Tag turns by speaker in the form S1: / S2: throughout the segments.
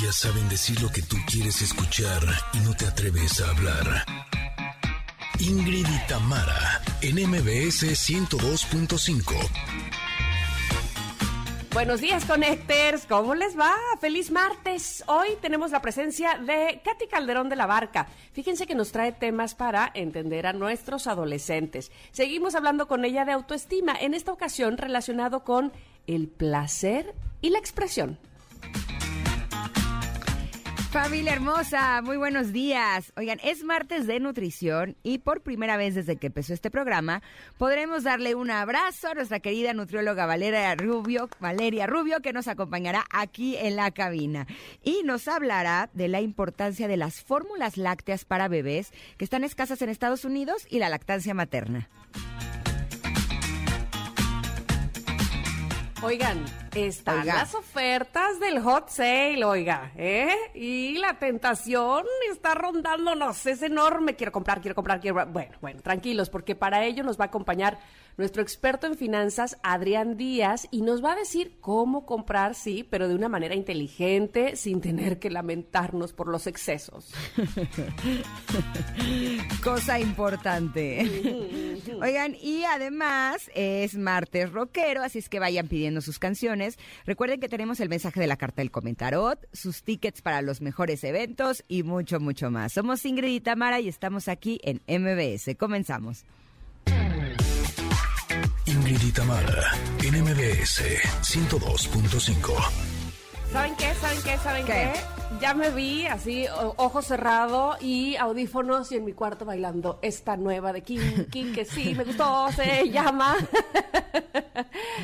S1: Ellas saben decir lo que tú quieres escuchar y no te atreves a hablar. Ingrid y Tamara, en MBS 102.5.
S2: Buenos días, Connectors. ¿Cómo les va? Feliz martes. Hoy tenemos la presencia de Katy Calderón de la Barca. Fíjense que nos trae temas para entender a nuestros adolescentes. Seguimos hablando con ella de autoestima, en esta ocasión relacionado con el placer y la expresión.
S3: Familia hermosa, muy buenos días. Oigan, es martes de nutrición y por primera vez desde que empezó este programa podremos darle un abrazo a nuestra querida nutrióloga Valeria Rubio, Valeria Rubio, que nos acompañará aquí en la cabina y nos hablará de la importancia de las fórmulas lácteas para bebés que están escasas en Estados Unidos y la lactancia materna.
S2: Oigan, están las ofertas del hot sale, oiga, ¿eh? Y la tentación está rondándonos, es enorme. Quiero comprar, quiero comprar, quiero. Bueno, bueno, tranquilos, porque para ello nos va a acompañar nuestro experto en finanzas, Adrián Díaz, y nos va a decir cómo comprar, sí, pero de una manera inteligente, sin tener que lamentarnos por los excesos.
S3: Cosa importante. Oigan, y además es martes rockero, así es que vayan pidiendo sus canciones. Recuerden que tenemos el mensaje de la carta del comentarot, sus tickets para los mejores eventos y mucho, mucho más. Somos Ingrid y Tamara y estamos aquí en MBS. Comenzamos.
S1: Ingrid y Tamara, en MBS 102.5.
S2: ¿Saben qué? ¿Saben qué? ¿Saben qué? Ya me vi así, ojo cerrado y audífonos y en mi cuarto bailando esta nueva de King, King que sí, me gustó, se llama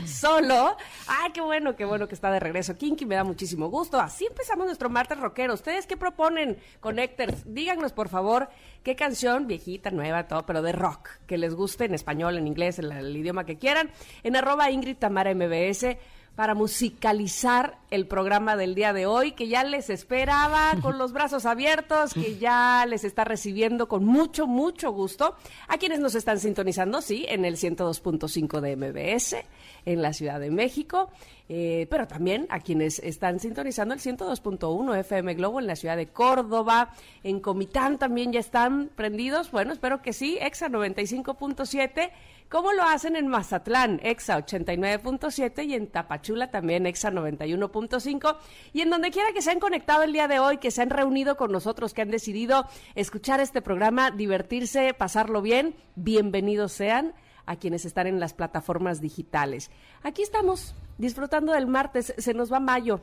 S2: Solo. Ay, qué bueno, qué bueno que está de regreso Kinky, me da muchísimo gusto. Así empezamos nuestro martes rockero. ¿Ustedes qué proponen, Connectors? Díganos, por favor, qué canción, viejita, nueva, todo, pero de rock, que les guste en español, en inglés, en el idioma que quieran, en arroba Ingrid Tamara MBS para musicalizar el programa del día de hoy, que ya les esperaba con los brazos abiertos, que ya les está recibiendo con mucho, mucho gusto. A quienes nos están sintonizando, sí, en el 102.5 de MBS, en la Ciudad de México, eh, pero también a quienes están sintonizando el 102.1 FM Globo en la Ciudad de Córdoba, en Comitán también ya están prendidos, bueno, espero que sí, EXA 95.7 ¿Cómo lo hacen en Mazatlán, EXA 89.7 y en Tapachula también EXA 91.5 y en donde quiera que se han conectado el día de hoy, que se han reunido con nosotros, que han decidido escuchar este programa, divertirse, pasarlo bien, bienvenidos sean a quienes están en las plataformas digitales. Aquí estamos disfrutando del martes, se nos va mayo.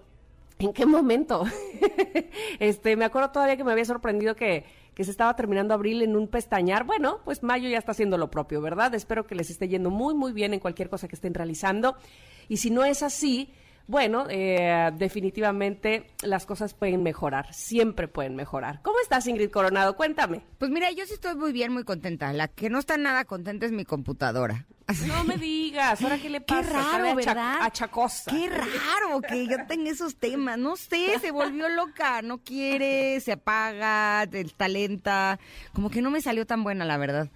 S2: ¿En qué momento? este, me acuerdo todavía que me había sorprendido que que se estaba terminando abril en un pestañar. Bueno, pues mayo ya está haciendo lo propio, ¿verdad? Espero que les esté yendo muy, muy bien en cualquier cosa que estén realizando. Y si no es así, bueno, eh, definitivamente las cosas pueden mejorar, siempre pueden mejorar. ¿Cómo estás, Ingrid Coronado? Cuéntame.
S3: Pues mira, yo sí estoy muy bien, muy contenta. La que no está nada contenta es mi computadora.
S2: No me digas, ¿ahora qué le pasa?
S3: Qué raro, ¿verdad?
S2: Achacosa.
S3: Qué raro que yo tenga esos temas. No sé, se volvió loca, no quiere, se apaga, talenta. Como que no me salió tan buena, la verdad.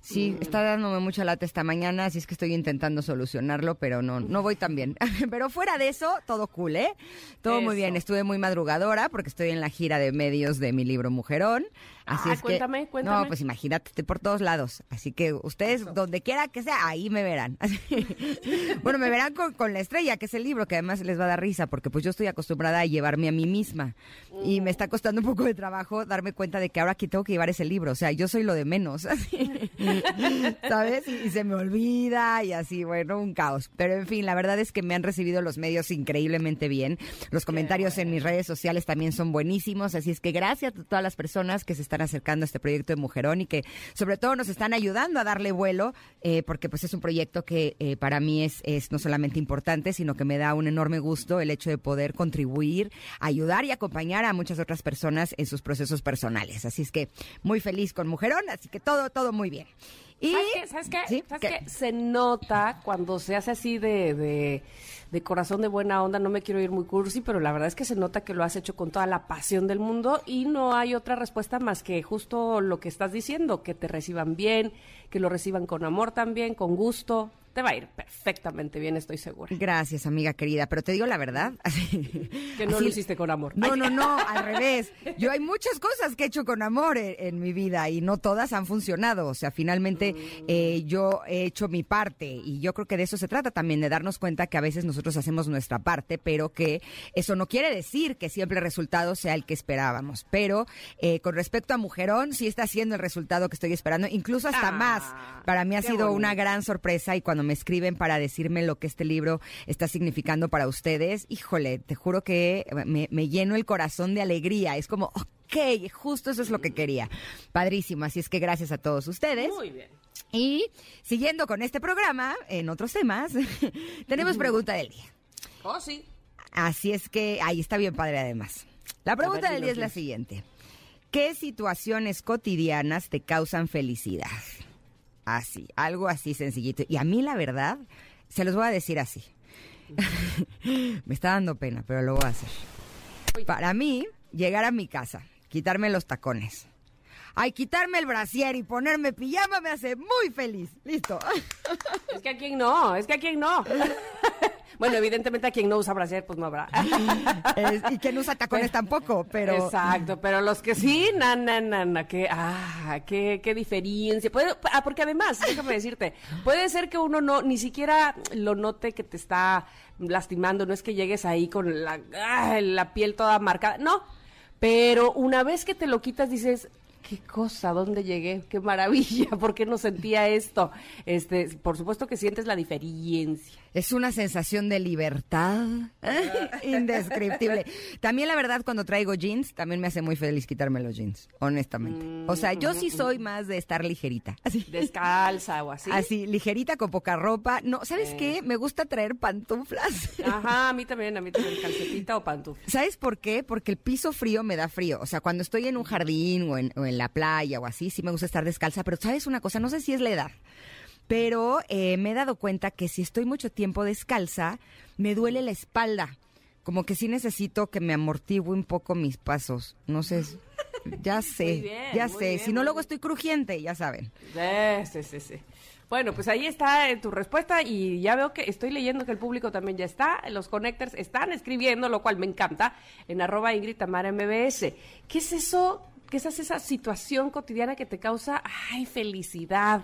S3: Sí, mm. está dándome mucha lata esta mañana, así es que estoy intentando solucionarlo, pero no, no voy tan bien. pero fuera de eso, todo cool, ¿eh? Todo muy bien. Estuve muy madrugadora porque estoy en la gira de medios de mi libro Mujerón. Así
S2: ah,
S3: es
S2: cuéntame,
S3: que,
S2: cuéntame.
S3: No, pues imagínate, estoy por todos lados. Así que ustedes, donde quiera que sea, ahí me verán. bueno, me verán con, La Estrella, que es el libro, que además les va a dar risa, porque pues yo estoy acostumbrada a llevarme a mí misma. Y me está costando un poco de trabajo darme cuenta de que ahora aquí tengo que llevar ese libro. O sea, yo soy lo de menos. ¿Sabes? Y, se me olvida y así, bueno, un caos. Pero en fin, la verdad es que me han recibido los medios increíblemente bien. Los comentarios en mis redes sociales también son buenísimos. Así es que gracias a todas las personas que se están acercando a este proyecto de Mujerón y que sobre todo nos están ayudando a darle vuelo, eh, porque pues es un proyecto que eh, para mí es, es no solamente importante, sino que me da un enorme gusto el hecho de poder contribuir, ayudar y acompañar a muchas otras personas en sus procesos personales. Así es que muy feliz con Mujerón, así que todo, todo muy bien.
S2: Y, ¿Sabes qué? ¿Sabes qué? Se nota cuando se hace así de, de, corazón de buena onda. No me quiero ir muy cursi, pero la verdad es que se nota que lo has hecho con toda la pasión del mundo y no hay otra respuesta más que justo lo que estás diciendo, que te reciban bien, que lo reciban con amor también, con gusto. Te va a ir perfectamente bien, estoy segura.
S3: Gracias, amiga querida, pero te digo la verdad.
S2: que no lo hiciste con amor.
S3: No, no, no, al revés. Yo hay muchas cosas que he hecho con amor en, mi vida y no todas han funcionado. O sea, finalmente eh, yo he hecho mi parte y yo creo que de eso se trata también, de darnos cuenta que a veces nosotros hacemos nuestra parte, pero que eso no quiere decir que siempre el resultado sea el que esperábamos. Pero eh, con respecto a Mujerón, sí está siendo el resultado que estoy esperando, incluso hasta
S2: Ah,
S3: más. Para mí ha sido una gran sorpresa y cuando me escriben para decirme lo que este libro está significando para ustedes, híjole, te juro que me, me lleno el corazón de alegría. Es como, ok, justo eso es lo que quería. Padrísimo, así es que gracias a todos ustedes.
S2: Muy bien.
S3: Y siguiendo con este programa, en otros temas, tenemos pregunta del día.
S2: Oh, sí.
S3: Así es que ahí está bien padre además. La pregunta
S2: ver,
S3: del día es la siguiente. ¿Qué situaciones cotidianas te causan felicidad? Así, algo así sencillito. Y a mí la verdad, se los voy a decir así. Me está dando pena, pero lo voy a hacer. Para mí, llegar a mi casa, quitarme los tacones. Ay, quitarme el brasier y ponerme pijama me hace muy feliz. Listo.
S2: Es que a quien no, es que a quien no. bueno, evidentemente a quien no usa brasier, pues no habrá.
S3: Es- y que no usa tacones tampoco, pero...
S2: Exacto, pero los que sí, na, na, na, na, que, ah, qué, qué diferencia. Puede, ah, porque además, déjame decirte, puede ser que uno no, ni siquiera lo note que te está lastimando, no es que llegues ahí con la, ah, la piel toda marcada, no, pero una vez que te lo quitas dices, qué cosa, ¿dónde llegué? Qué maravilla, ¿por qué no sentía esto? Este, por supuesto que sientes la diferencia.
S3: Es una sensación de libertad indescriptible. También la verdad cuando traigo jeans, también me hace muy feliz quitarme los jeans, honestamente. O sea, yo sí soy más de estar ligerita. Así.
S2: Descalza o así.
S3: Así, ligerita con poca ropa. No, ¿sabes
S2: Eh.
S3: qué? Me gusta traer pantuflas.
S2: Ajá, a mí también, a mí también, calcetita o pantufla.
S3: ¿Sabes por qué? Porque el piso frío me da frío. O sea, cuando estoy en un jardín o en, o en la playa o así, sí me gusta estar descalza. Pero ¿sabes una cosa? No sé si es la edad. Pero eh, me he dado cuenta que si estoy mucho tiempo descalza, me duele la espalda. Como que sí necesito que me amortigue un poco mis pasos. No sé. Ya sé,
S2: bien,
S3: ya sé.
S2: bien,
S3: si no, luego estoy crujiente, ya saben.
S2: Sí, sí, sí, sí. Bueno, pues ahí está eh, tu respuesta y ya veo que estoy leyendo que el público también ya está, los connectors están escribiendo, lo cual me encanta, en arroba Ingrid Tamara MBS. ¿Qué es eso? ¿Qué es esa situación cotidiana que te causa, ay, felicidad?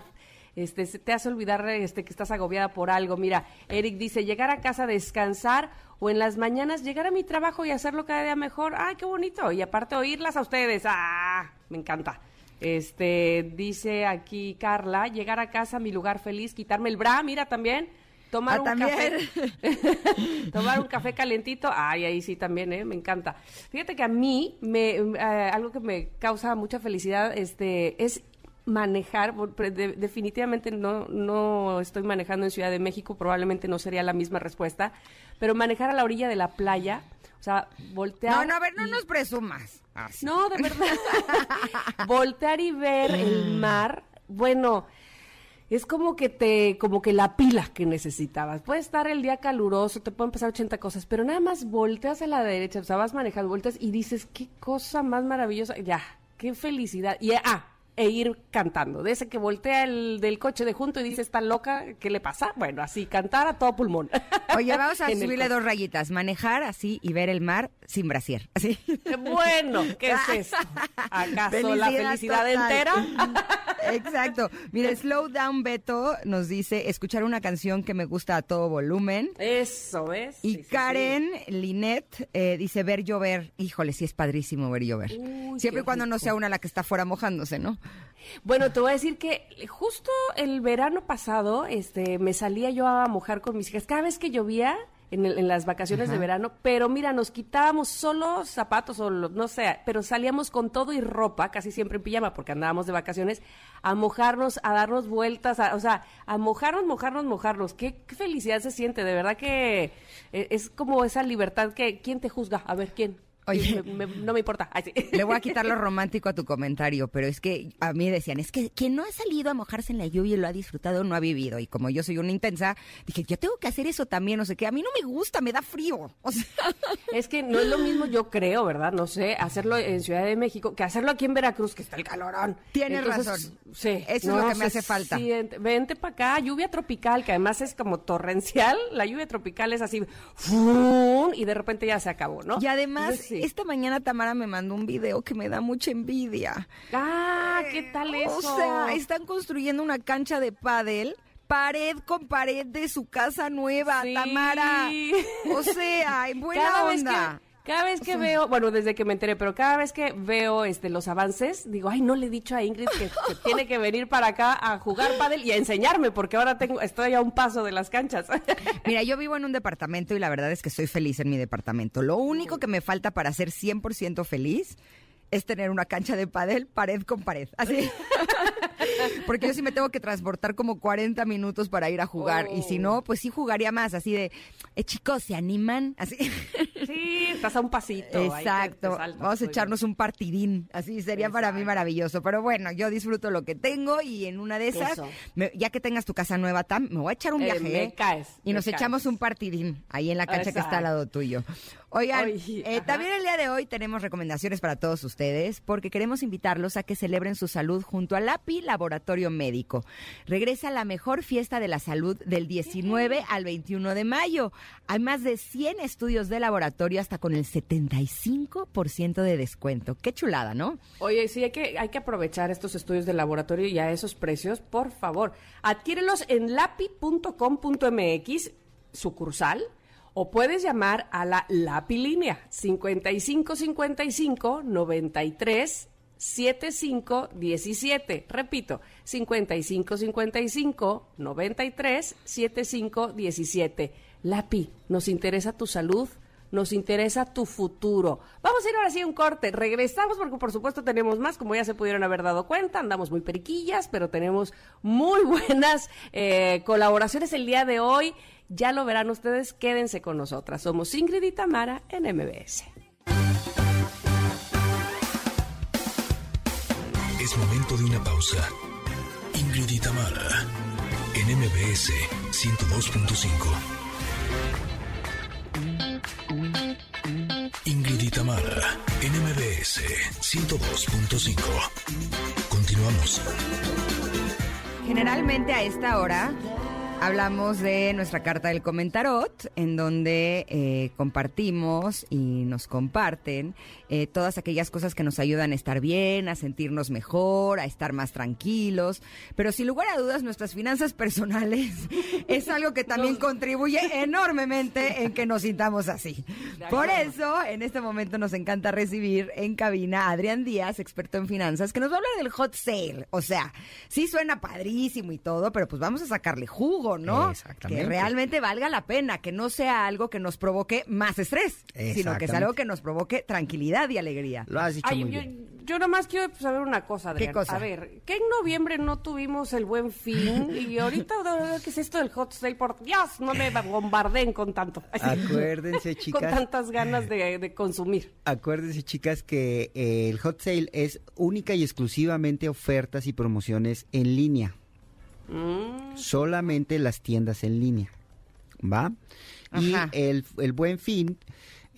S2: Este, te hace olvidar este, que estás agobiada por algo. Mira, Eric dice, llegar a casa descansar o en las mañanas llegar a mi trabajo y hacerlo cada día mejor. Ay, qué bonito. Y aparte oírlas a ustedes. Ah, me encanta. Este, dice aquí Carla, llegar a casa, mi lugar feliz, quitarme el bra, mira también. Tomar
S3: Ah,
S2: un
S3: también.
S2: café. tomar un café calentito. Ay, ahí sí también, ¿eh? Me encanta. Fíjate que a mí, me, eh, algo que me causa mucha felicidad este, es manejar. definitivamente no, no estoy manejando en Ciudad de México, probablemente no sería la misma respuesta, pero manejar a la orilla de la playa, o sea, voltear.
S3: No, no, a ver, no
S2: y-
S3: nos presumas. Así.
S2: no, de verdad. Voltear y ver el mar, bueno, es como que te, como que la pila que necesitabas. Puede estar el día caluroso, te pueden pasar 80 cosas, pero nada más volteas a la derecha, o sea, vas manejando, volteas y dices, qué cosa más maravillosa, ya, qué felicidad. Y ah, e ir cantando. De ese que voltea el del coche de junto y dice, está loca, ¿qué le pasa? Bueno, así, cantar a todo pulmón.
S3: Oye, vamos a subirle dos rayitas. Manejar así y ver el mar sin brasier. Así.
S2: Bueno, ¿qué es esto? ¿Acaso la felicidad
S3: total.
S2: entera?
S3: Exacto. Mira, Slow Down Beto nos dice escuchar una canción que me gusta a todo volumen.
S2: Eso, ¿ves?
S3: Y
S2: Sí, sí, sí.
S3: Karen Linet eh, dice ver llover. Híjole, sí es padrísimo ver llover.
S2: Uy,
S3: Siempre y cuando no sea una la que está fuera mojándose, ¿no?
S2: Bueno, te voy a decir que justo el verano pasado, este, me salía yo a mojar con mis hijas. Cada vez que llovía en, el- en las vacaciones de verano, pero mira, nos quitábamos solo zapatos o lo- no sé, pero salíamos con todo y ropa, casi siempre en pijama, porque andábamos de vacaciones, a mojarnos, a darnos vueltas, a- o sea, a mojarnos, mojarnos, mojarnos. Qué, qué felicidad se siente, de verdad que eh, es como esa libertad que, ¿quién te juzga? A ver, ¿quién? Oye, no me importa.
S3: Le voy a quitar lo romántico a tu comentario, pero es que a mí decían, es que quien no ha salido a mojarse en la lluvia y lo ha disfrutado no ha vivido. Y como yo soy una intensa, dije, yo tengo que hacer eso también, no sé qué. A mí no me gusta, me da frío. O sea...
S2: Es que no es lo mismo, yo creo, ¿verdad? No sé, hacerlo en Ciudad de México que hacerlo aquí en Veracruz, que está el calorón.
S3: Tienes razón. Sí. Eso es lo que me hace falta.
S2: vente para acá, lluvia tropical, que además es como torrencial. La lluvia tropical es así, y de repente ya se acabó, ¿no?
S3: Y además, esta mañana Tamara me mandó un video que me da mucha envidia.
S2: Ah, ¿qué tal eso?
S3: O sea, están construyendo una cancha de pádel pared con pared de su casa nueva, Tamara. O sea, en buena onda.
S2: Cada vez que veo, bueno, desde que me enteré, pero cada vez que veo este los avances, digo, ay, no le he dicho a Ingrid que, tiene que venir para acá a jugar pádel y a enseñarme, porque ahora tengo, estoy a un paso de las canchas.
S3: Mira, yo vivo en un departamento y la verdad es que estoy feliz en mi departamento. Lo único que me falta para ser 100% feliz es tener una cancha de pádel pared con pared. Así. Porque yo sí me tengo que transportar como 40 minutos para ir a jugar. Y si no, pues sí jugaría más. Así de, eh, chicos, ¿se animan? Así.
S2: Sí, estás a un pasito.
S3: Exacto. Vamos a echarnos un partidín. Así sería para mí maravilloso. Pero bueno, yo disfruto lo que tengo y en una de esas, ya que tengas tu casa nueva, Tam, me voy a echar un eh, viaje.
S2: me ¿eh? caes.
S3: Y nos echamos un partidín ahí en la cancha que está al lado tuyo. Oigan, eh, también el día de hoy tenemos recomendaciones para todos ustedes porque queremos invitarlos a que celebren su salud junto al API Laboratorio Médico. Regresa la mejor fiesta de la salud del 19 al 21 de mayo. Hay más de 100 estudios de laboratorio hasta con el 75% de descuento. Qué chulada, ¿no?
S2: Oye, sí, hay que, hay que aprovechar estos estudios de laboratorio y a esos precios, por favor. Adquiérelos en lapi.com.mx, sucursal o puedes llamar a la Lapilínea 5555 93 75 17. Repito, 5555 93 75 17. Lapi, nos interesa tu salud, nos interesa tu futuro. Vamos a ir ahora sí a un corte. Regresamos porque por supuesto tenemos más, como ya se pudieron haber dado cuenta, andamos muy periquillas, pero tenemos muy buenas eh, colaboraciones el día de hoy. Ya lo verán ustedes, quédense con nosotras. Somos Ingrid y Tamara en MBS.
S1: Es momento de una pausa. Ingrid y Tamara en MBS 102.5. y Tamara en MBS 102.5. Continuamos.
S3: Generalmente a esta hora Hablamos de nuestra carta del comentarot, en donde eh, compartimos y nos comparten eh, todas aquellas cosas que nos ayudan a estar bien, a sentirnos mejor, a estar más tranquilos. Pero sin lugar a dudas, nuestras finanzas personales es algo que también contribuye enormemente en que nos sintamos así. Por eso, en este momento nos encanta recibir en cabina a Adrián Díaz, experto en finanzas, que nos va a hablar del hot sale. O sea, sí suena padrísimo y todo, pero pues vamos a sacarle jugo ¿no? Que realmente valga la pena, que no sea algo que nos provoque más estrés, sino que sea algo que nos provoque tranquilidad y alegría.
S1: Lo has dicho muy bien
S2: yo nomás quiero saber una cosa, Adrián.
S3: ¿Qué cosa?
S2: A ver, ¿qué en noviembre no tuvimos el buen fin? Y ahorita, ¿qué es esto del hot sale? Por Dios, no me bombardeen con tanto.
S4: Acuérdense, chicas.
S2: con tantas ganas de, consumir.
S4: Acuérdense, chicas, que eh, el hot sale es única y exclusivamente ofertas y promociones en línea. Mm. Solamente las tiendas en línea. ¿Va? Y el, el buen fin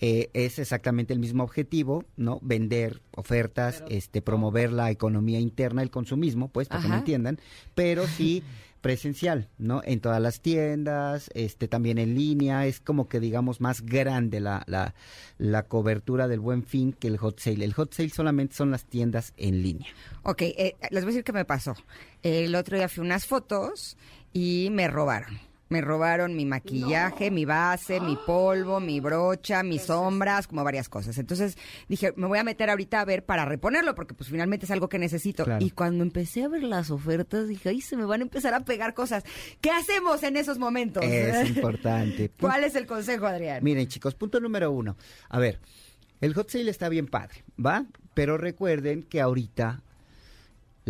S4: eh, es exactamente el mismo objetivo, ¿no? Vender ofertas, este, promover la economía interna, el consumismo, pues, para que me entiendan, pero sí presencial, ¿no? En todas las tiendas, este, también en línea, es como que digamos más grande la, la, la cobertura del buen fin que el hot sale. El hot sale solamente son las tiendas en línea.
S3: Ok, eh, les voy a decir qué me pasó. El otro día fui unas fotos y me robaron. Me robaron mi maquillaje, mi base, mi polvo, mi brocha, mis sombras, como varias cosas. Entonces dije, me voy a meter ahorita a ver para reponerlo, porque pues finalmente es algo que necesito. Y cuando empecé a ver las ofertas, dije, ay, se me van a empezar a pegar cosas. ¿Qué hacemos en esos momentos?
S4: Es importante.
S3: ¿Cuál es el consejo, Adrián?
S4: Miren, chicos, punto número uno. A ver, el hot sale está bien padre, ¿va? Pero recuerden que ahorita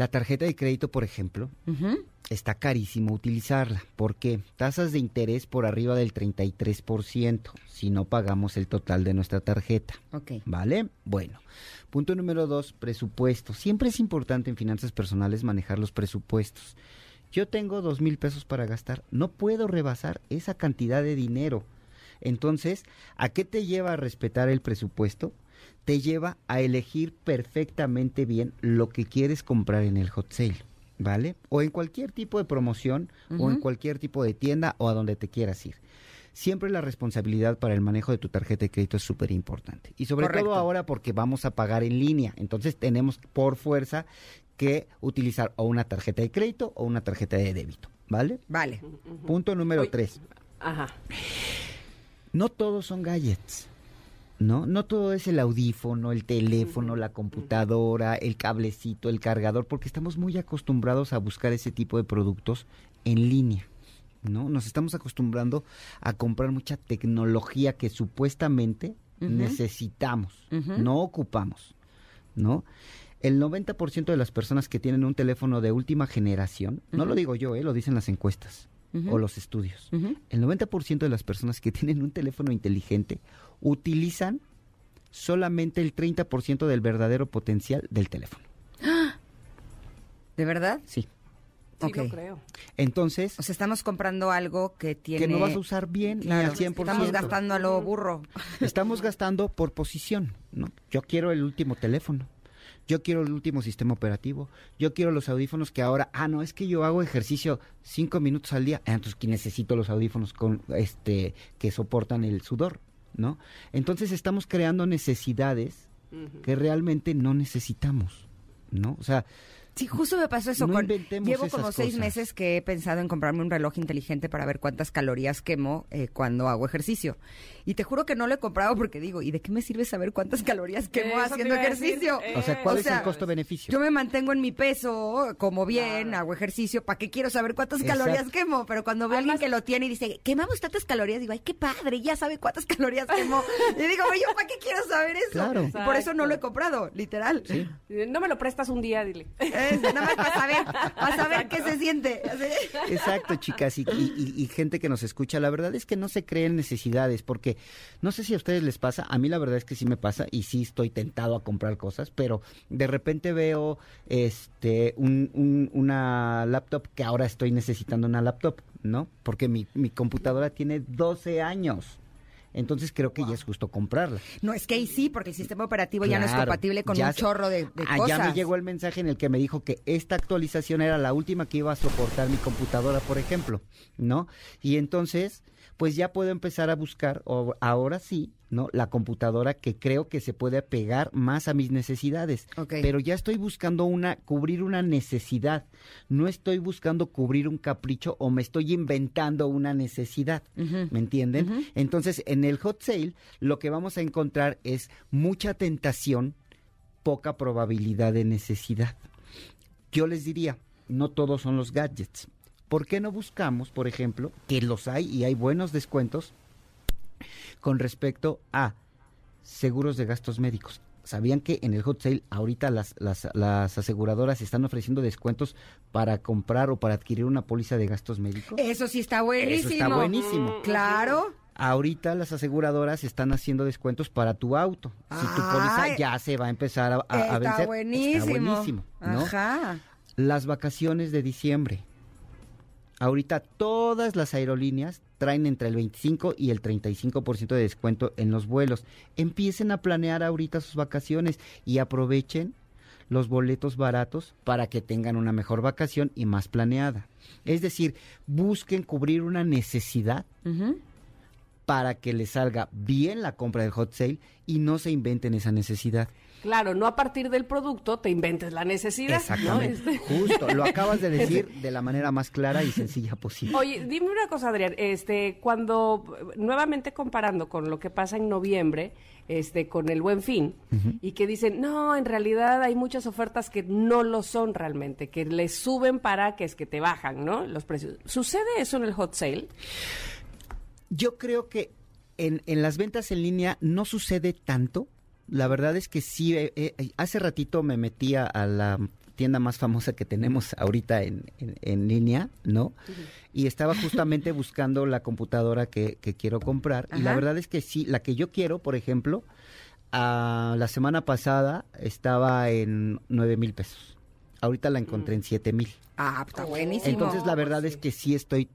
S4: La tarjeta de crédito, por ejemplo, está carísimo utilizarla. ¿Por qué? Tasas de interés por arriba del 33% si no pagamos el total de nuestra tarjeta.
S3: Ok.
S4: ¿Vale? Bueno. Punto número dos, presupuesto. Siempre es importante en finanzas personales manejar los presupuestos. Yo tengo dos mil pesos para gastar. No puedo rebasar esa cantidad de dinero. Entonces, ¿a qué te lleva a respetar el presupuesto? Te lleva a elegir perfectamente bien lo que quieres comprar en el hot sale, ¿vale? O en cualquier tipo de promoción, o en cualquier tipo de tienda, o a donde te quieras ir. Siempre la responsabilidad para el manejo de tu tarjeta de crédito es súper importante. Y sobre
S3: Correcto.
S4: todo ahora porque vamos a pagar en línea. Entonces tenemos por fuerza que utilizar o una tarjeta de crédito o una tarjeta de débito, ¿vale?
S3: Vale.
S4: Punto número tres.
S2: Ajá.
S4: No todos son gadgets. ¿No? No todo es el audífono, el teléfono, la computadora, el cablecito, el cargador, porque estamos muy acostumbrados a buscar ese tipo de productos en línea. ¿No? Nos estamos acostumbrando a comprar mucha tecnología que supuestamente necesitamos, no ocupamos, ¿no? El 90% de las personas que tienen un teléfono de última generación, no lo digo yo, ¿eh? lo dicen las encuestas o los estudios, el 90% de las personas que tienen un teléfono inteligente utilizan solamente el 30% del verdadero potencial del teléfono.
S3: ¿De verdad?
S4: Sí.
S2: Sí,
S3: Ok.
S2: lo creo.
S4: Entonces,
S3: O sea, estamos comprando algo que tiene...
S4: que no vas a usar bien
S3: Claro,
S4: ni al 100%.
S3: Estamos gastando a lo burro.
S4: Estamos gastando por posición, ¿no? Yo quiero el último teléfono. Yo quiero el último sistema operativo. Yo quiero los audífonos que ahora, ah, no, es que yo hago ejercicio cinco minutos al día. Ah, entonces que necesito los audífonos con este que soportan el sudor, ¿no? Entonces estamos creando necesidades que realmente no necesitamos, ¿no? O sea,
S3: Sí, justo me pasó eso.
S4: No
S3: con, llevo
S4: esas
S3: como seis
S4: cosas.
S3: meses que he pensado en comprarme un reloj inteligente para ver cuántas calorías quemo eh, cuando hago ejercicio. Y te juro que no lo he comprado porque digo, ¿y de qué me sirve saber cuántas calorías quemo haciendo
S2: decir.
S3: ejercicio?
S2: Eh,
S4: o sea, ¿cuál
S3: o
S4: es el costo-beneficio?
S3: Yo me mantengo en mi peso, como bien, hago ejercicio, ¿para qué quiero saber cuántas
S4: Exacto.
S3: calorías quemo? Pero cuando veo a alguien que lo tiene y dice, quemamos tantas calorías, digo, ay, qué padre, ya sabe cuántas calorías quemó. y digo, yo, ¿para qué quiero saber eso?
S4: Claro.
S3: Y por eso no lo he comprado, literal.
S2: No me lo prestas un día, dile.
S3: Es, nada más para saber, para saber qué se siente.
S4: Exacto, chicas, y, y- y- y gente que nos escucha, la verdad es que no se creen necesidades, porque no sé si a ustedes les pasa, a mí la verdad es que sí me pasa y sí estoy tentado a comprar cosas, pero de repente veo este un- un- una laptop que ahora estoy necesitando una laptop, ¿no? Porque mi, mi computadora tiene 12 años. Entonces creo que ya es justo comprarla.
S3: No, es que ahí sí, porque el sistema operativo ya no es compatible con un
S4: se-
S3: chorro de, de
S4: Ah,
S3: cosas.
S4: Ya me llegó el mensaje en el que me dijo que esta actualización era la última que iba a soportar mi computadora, por ejemplo, ¿no? Y entonces, pues ya puedo empezar a buscar, o ahora sí, ¿no? La computadora que creo que se puede pegar más a mis necesidades. Pero ya estoy buscando una, cubrir una necesidad. No estoy buscando cubrir un capricho o me estoy inventando una necesidad. ¿Me entienden? Entonces, en el hot sale, lo que vamos a encontrar es mucha tentación, poca probabilidad de necesidad. Yo les diría, no todos son los gadgets. ¿Por qué no buscamos, por ejemplo, que los hay y hay buenos descuentos con respecto a seguros de gastos médicos? ¿Sabían que en el hot sale ahorita las, las, las aseguradoras están ofreciendo descuentos para comprar o para adquirir una póliza de gastos médicos?
S3: Eso sí está buenísimo.
S4: Eso está buenísimo.
S3: Claro.
S4: Ahorita las aseguradoras están haciendo descuentos para tu auto. Si tu póliza ya se va a empezar a, a- a
S3: está
S4: vencer.
S3: buenísimo.
S4: Está buenísimo, ¿no?
S3: Ajá.
S4: Las vacaciones de diciembre. Ahorita todas las aerolíneas traen entre el 25 y el 35% de descuento en los vuelos. Empiecen a planear ahorita sus vacaciones y aprovechen los boletos baratos para que tengan una mejor vacación y más planeada. Es decir, busquen cubrir una necesidad. Para que les salga bien la compra del hot sale y no se inventen esa necesidad.
S2: Claro, no a partir del producto te inventes la necesidad. ¿no?
S4: Exactamente.
S2: Este-
S4: Justo, lo acabas de decir de la manera más clara y sencilla posible.
S2: Oye, dime una cosa, Adrián, este, cuando nuevamente comparando con lo que pasa en noviembre, este, con el Buen Fin, y que dicen, no, en realidad hay muchas ofertas que no lo son realmente, que le suben para que es que te bajan, ¿no? Los precios. ¿Sucede eso en el hot sale?
S4: Yo creo que en, en las ventas en línea no sucede tanto. La verdad es que sí, eh, eh, hace ratito me metí a, la tienda más famosa que tenemos ahorita en, en, línea, ¿no? Y estaba justamente buscando la computadora que, que quiero comprar. Y la verdad es que sí, la que yo quiero, por ejemplo, a, la semana pasada estaba en nueve mil pesos. Ahorita la encontré en siete mil.
S3: Ah, está buenísimo.
S4: Entonces la verdad es que sí estoy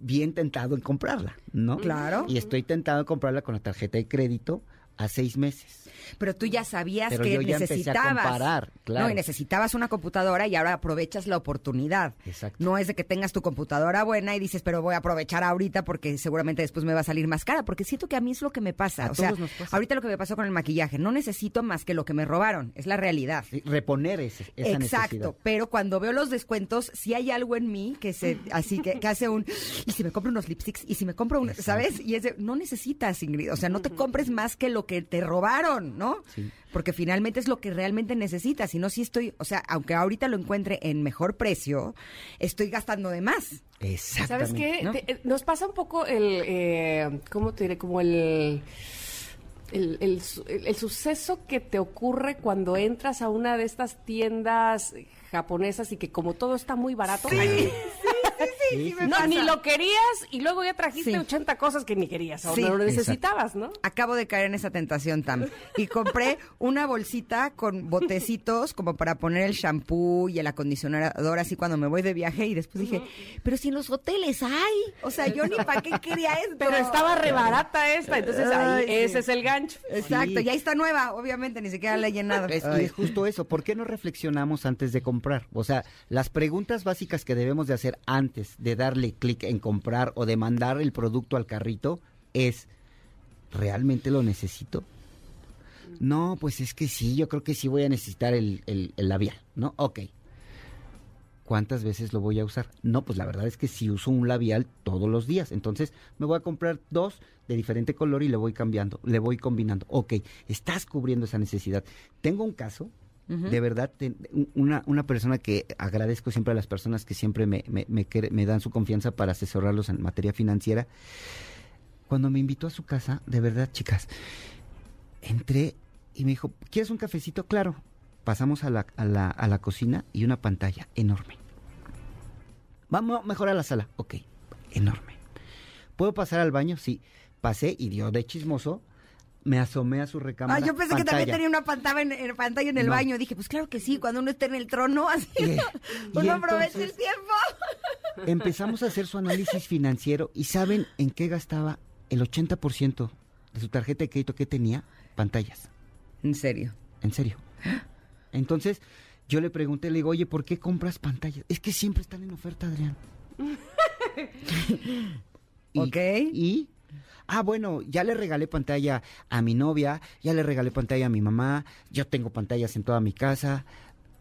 S4: bien tentado en comprarla, ¿no?
S3: Claro.
S4: Y estoy tentado en comprarla con la tarjeta de crédito a seis meses.
S3: Pero tú ya sabías que necesitabas. No, y necesitabas una computadora y ahora aprovechas la oportunidad.
S4: Exacto.
S3: No es de que tengas tu computadora buena y dices, pero voy a aprovechar ahorita porque seguramente después me va a salir más cara. Porque siento que a mí es lo que me pasa. o sea, ahorita lo que me pasó con el maquillaje, no necesito más que lo que me robaron. Es la realidad.
S4: reponer ese, esa
S3: Exacto. Pero cuando veo los descuentos, si hay algo en mí que se, así que, hace un, y si me compro unos lipsticks, y si me compro un, ¿sabes? Y es de, no necesitas, Ingrid. O sea, no te compres más que lo que te robaron, ¿no?
S4: Sí.
S3: Porque finalmente es lo que realmente necesitas. Si no, si estoy, o sea, aunque ahorita lo encuentre en mejor precio, estoy gastando de más.
S4: Exactamente.
S2: ¿Sabes qué? Eh, nos pasa un poco el, eh, ¿cómo te diré? Como el... El, el, suceso que te ocurre cuando entras a una de estas tiendas japonesas y que como todo está muy barato, no, ni lo querías y luego ya trajiste 80 cosas que ni querías o no lo necesitabas, ¿no?
S3: Acabo de caer en esa tentación, Tam. Y compré una bolsita con botecitos como para poner el shampoo y el acondicionador así cuando me voy de viaje y después dije, pero si en los hoteles hay, o sea, yo ni para qué quería esto.
S2: Pero estaba rebarata esta, entonces ahí ese es el gancho.
S3: Exacto, y ahí está nueva, obviamente, ni siquiera la he llenado.
S4: Es, es justo eso, ¿por qué no reflexionamos antes de comprar? O sea, las preguntas básicas que debemos de hacer antes de darle clic en comprar o de mandar el producto al carrito es, ¿realmente lo necesito? No, pues es que sí, yo creo que sí voy a necesitar el, el, labial, ¿no? Ok. ¿Cuántas veces lo voy a usar? No, pues la verdad es que sí uso un labial todos los días. Entonces me voy a comprar dos de diferente color y le voy cambiando, le voy combinando. Ok, estás cubriendo esa necesidad. Tengo un caso de verdad, una, una persona que agradezco siempre a las personas que siempre me, me, dan su confianza para asesorarlos en materia financiera. Cuando me invitó a su casa, de verdad, chicas, entré y me dijo, ¿quieres un cafecito? Claro. Pasamos a la, a la, a la cocina y una pantalla enorme. Vamos mejor a la sala. Ok, enorme. ¿Puedo pasar al baño? Sí. Pasé y dio de chismoso me asomé a su recámara.
S3: Ah, yo pensé que también tenía una pantalla en, pantalla en el baño. Dije, pues claro que sí, cuando uno está en el trono, así uno aprovecha el tiempo.
S4: Empezamos a hacer su análisis financiero y ¿saben en qué gastaba el 80% de su tarjeta de crédito que tenía? Pantallas.
S3: ¿En serio?
S4: En serio. Entonces, yo le pregunté, le digo, oye, ¿por qué compras pantallas? Es que siempre están en oferta, Adrián.
S3: ok.
S4: Y ah, bueno, ya le regalé pantalla a mi novia, ya le regalé pantalla a mi mamá, yo tengo pantallas en toda mi casa.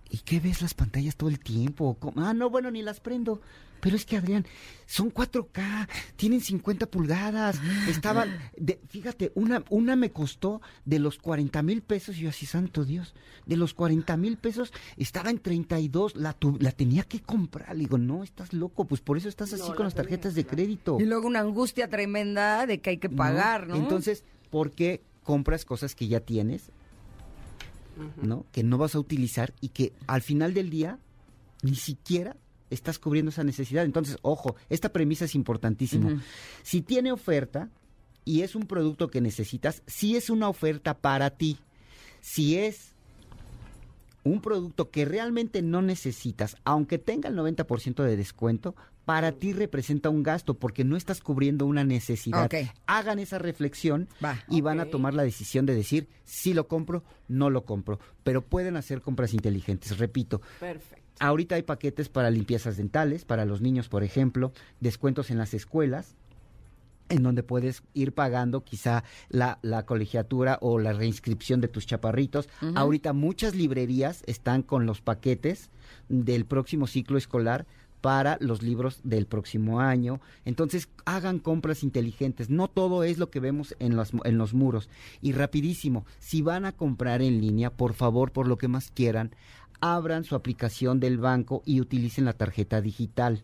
S4: ¿Y qué ves las pantallas todo el tiempo? Ah, no, bueno, ni las prendo. Pero es que, Adrián, son 4K, tienen 50 pulgadas, estaban, de, fíjate, una, una me costó de los 40 mil pesos, y yo así, santo Dios, de los 40 mil pesos estaba en 32, la, la tenía que comprar. Le digo, no, estás loco, pues por eso estás así con las tarjetas de crédito.
S3: Y luego una angustia tremenda de que hay que pagar, ¿no?
S4: Entonces, ¿por qué compras cosas que ya tienes? ¿No? Que no vas a utilizar y que al final del día ni siquiera estás cubriendo esa necesidad. Entonces, ojo, esta premisa es importantísima. Si tiene oferta y es un producto que necesitas, si es una oferta para ti, si es un producto que realmente no necesitas, aunque tenga el 90% de descuento, para ti representa un gasto porque no estás cubriendo una necesidad. Hagan esa reflexión y van a tomar la decisión de decir si lo compro, no lo compro. Pero pueden hacer compras inteligentes, repito.
S2: Perfecto.
S4: Ahorita hay paquetes para limpiezas dentales, para los niños, por ejemplo, descuentos en las escuelas, en donde puedes ir pagando quizá la, la colegiatura o la reinscripción de tus chaparritos. Ahorita muchas librerías están con los paquetes del próximo ciclo escolar para los libros del próximo año. Entonces, hagan compras inteligentes. No todo es lo que vemos en los, en los muros. Y rapidísimo, si van a comprar en línea, por favor, por lo que más quieran, abran su aplicación del banco y utilicen la tarjeta digital.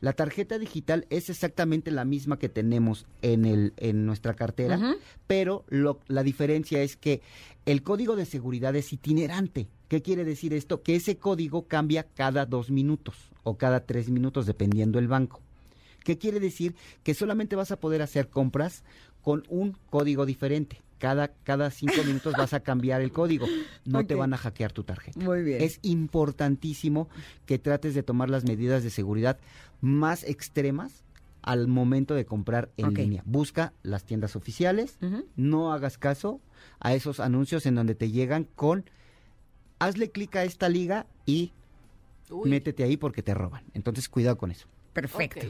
S4: La tarjeta digital es exactamente la misma que tenemos en, el, en nuestra cartera, pero lo, la diferencia es que el código de seguridad es itinerante. ¿Qué quiere decir esto? Que ese código cambia cada dos minutos o cada tres minutos, dependiendo el banco. ¿Qué quiere decir? Que solamente vas a poder hacer compras con un código diferente. Cada, cada cinco minutos vas a cambiar el código. No te van a hackear tu tarjeta.
S3: Muy bien.
S4: Es importantísimo que trates de tomar las medidas de seguridad más extremas al momento de comprar en línea. Busca las tiendas oficiales, no hagas caso a esos anuncios en donde te llegan con hazle clic a esta liga y
S2: Uy.
S4: métete ahí porque te roban. Entonces cuidado con eso.
S3: Perfecto.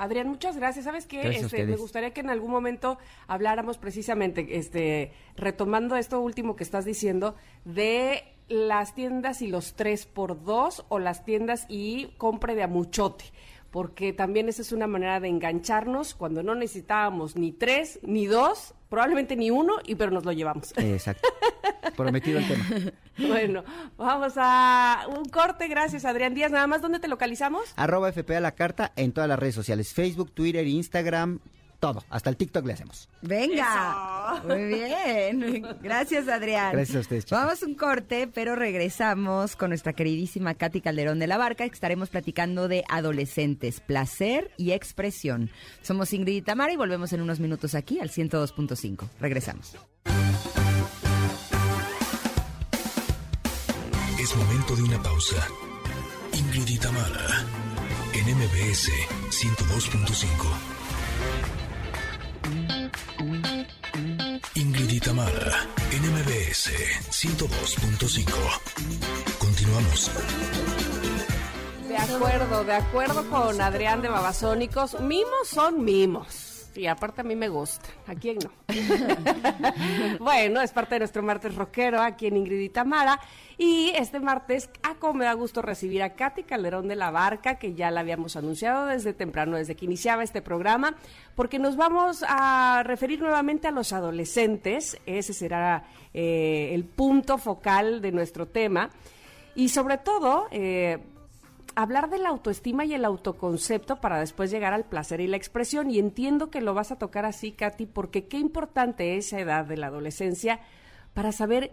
S2: Adrián, muchas gracias. ¿Sabes qué?
S4: Gracias
S2: Este, me gustaría que en algún momento habláramos precisamente, este, retomando esto último que estás diciendo, de las tiendas y los tres por dos o las tiendas y compre de a muchote. Porque también esa es una manera de engancharnos cuando no necesitábamos ni tres, ni dos, probablemente ni uno, y pero nos lo llevamos.
S4: Exacto. Prometido el tema.
S2: bueno, vamos a un corte. Gracias, Adrián Díaz. Nada más, ¿dónde te localizamos?
S4: Arroba FP a la carta en todas las redes sociales. Facebook, Twitter, Instagram, todo. Hasta el TikTok le hacemos.
S3: Venga. Muy bien. Gracias, Adrián.
S4: Gracias a ustedes, chicos.
S3: Vamos a un corte, pero regresamos con nuestra queridísima Katy Calderón de la Barca, que estaremos platicando de adolescentes, placer y expresión. Somos Ingrid y Tamara y volvemos en unos minutos aquí al 102.5. Regresamos.
S1: Es momento de una pausa. Ingrid y Tamara, en MBS 102.5. Ingrid y Tamara, en MBS 102.5. Continuamos.
S2: De acuerdo, de acuerdo con Adrián de Babasónicos. Mimos son mimos. Y aparte a mí me gusta. ¿A quién no? bueno, es parte de nuestro martes rockero aquí en Ingrid y. Y este martes, a cómo me da gusto recibir a Katy Calderón de la Barca, que ya la habíamos anunciado desde temprano, desde que iniciaba este programa, porque nos vamos a referir nuevamente a los adolescentes. Ese será eh, el punto focal de nuestro tema. Y sobre todo, eh, hablar de la autoestima y el autoconcepto para después llegar al placer y la expresión. Y entiendo que lo vas a tocar así, Katy, porque qué importante es esa edad de la adolescencia para saber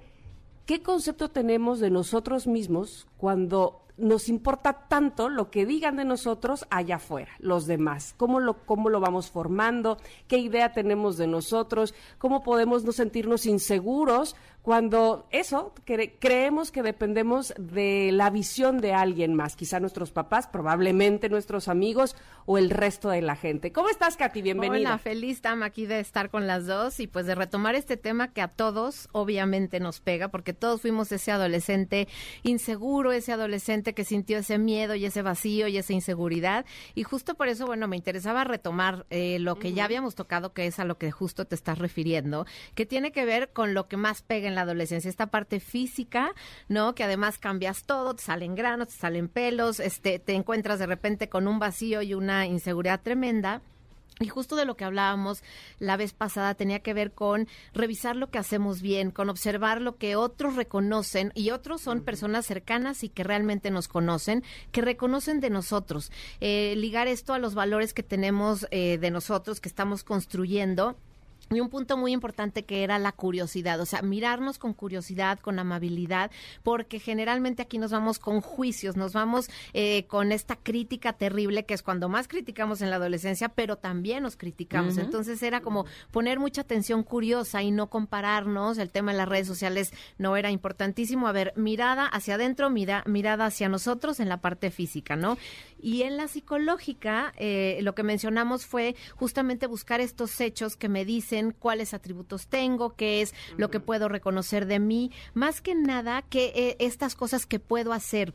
S2: qué concepto tenemos de nosotros mismos cuando nos importa tanto lo que digan de nosotros allá afuera, los demás, cómo lo, cómo lo vamos formando, qué idea tenemos de nosotros, cómo podemos no sentirnos inseguros cuando eso, cre- creemos que dependemos de la visión de alguien más, quizá nuestros papás, probablemente nuestros amigos o el resto de la gente. ¿Cómo estás, Katy? Bienvenida.
S5: Hola, feliz Tam aquí de estar con las dos y pues de retomar este tema que a todos obviamente nos pega porque todos fuimos ese adolescente inseguro, ese adolescente que sintió ese miedo y ese vacío y esa inseguridad y justo por eso, bueno, me interesaba retomar eh, lo que ya habíamos tocado, que es a lo que justo te estás refiriendo, que tiene que ver con lo que más pega en la adolescencia, esta parte física, ¿no? Que además cambias todo, te salen granos, te salen pelos, este, te encuentras de repente con un vacío y una inseguridad tremenda. Y justo de lo que hablábamos la vez pasada tenía que ver con revisar lo que hacemos bien, con observar lo que otros reconocen y otros son personas cercanas y que realmente nos conocen, que reconocen de nosotros. Eh, ligar esto a los valores que tenemos eh, de nosotros, que estamos construyendo. Y un punto muy importante que era la curiosidad, o sea, mirarnos con curiosidad, con amabilidad, porque generalmente aquí nos vamos con juicios, nos vamos eh, con esta crítica terrible, que es cuando más criticamos en la adolescencia, pero también nos criticamos. Entonces era como poner mucha atención curiosa y no compararnos. El tema de las redes sociales no era importantísimo. A ver, mirada hacia adentro, mira, mirada hacia nosotros en la parte física, ¿no? Y en la psicológica, eh, lo que mencionamos fue justamente buscar estos hechos que me dicen cuáles atributos tengo, qué es lo que puedo reconocer de mí, más que nada que eh, estas cosas que puedo hacer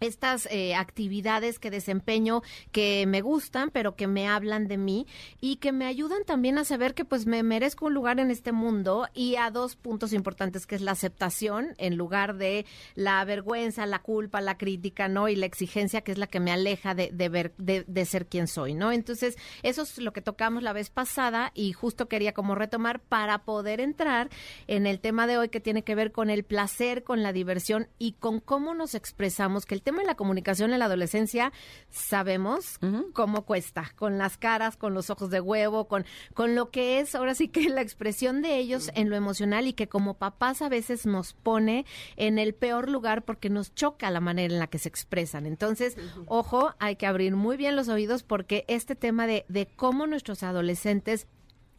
S5: estas eh, actividades que desempeño que me gustan, pero que me hablan de mí y que me ayudan también a saber que pues me merezco un lugar en este mundo y a dos puntos importantes que es la aceptación en lugar de la vergüenza, la culpa, la crítica, ¿no? Y la exigencia que es la que me aleja de, de ver, de, de ser quien soy, ¿no? Entonces, eso es lo que tocamos la vez pasada y justo quería como retomar para poder entrar en el tema de hoy que tiene que ver con el placer, con la diversión y con cómo nos expresamos, que el tema de la comunicación en la adolescencia sabemos cómo cuesta, con las caras, con los ojos de huevo, con, con lo que es ahora sí que la expresión de ellos en lo emocional y que como papás a veces nos pone en el peor lugar porque nos choca la manera en la que se expresan. Entonces, ojo, hay que abrir muy bien los oídos porque este tema de, de cómo nuestros adolescentes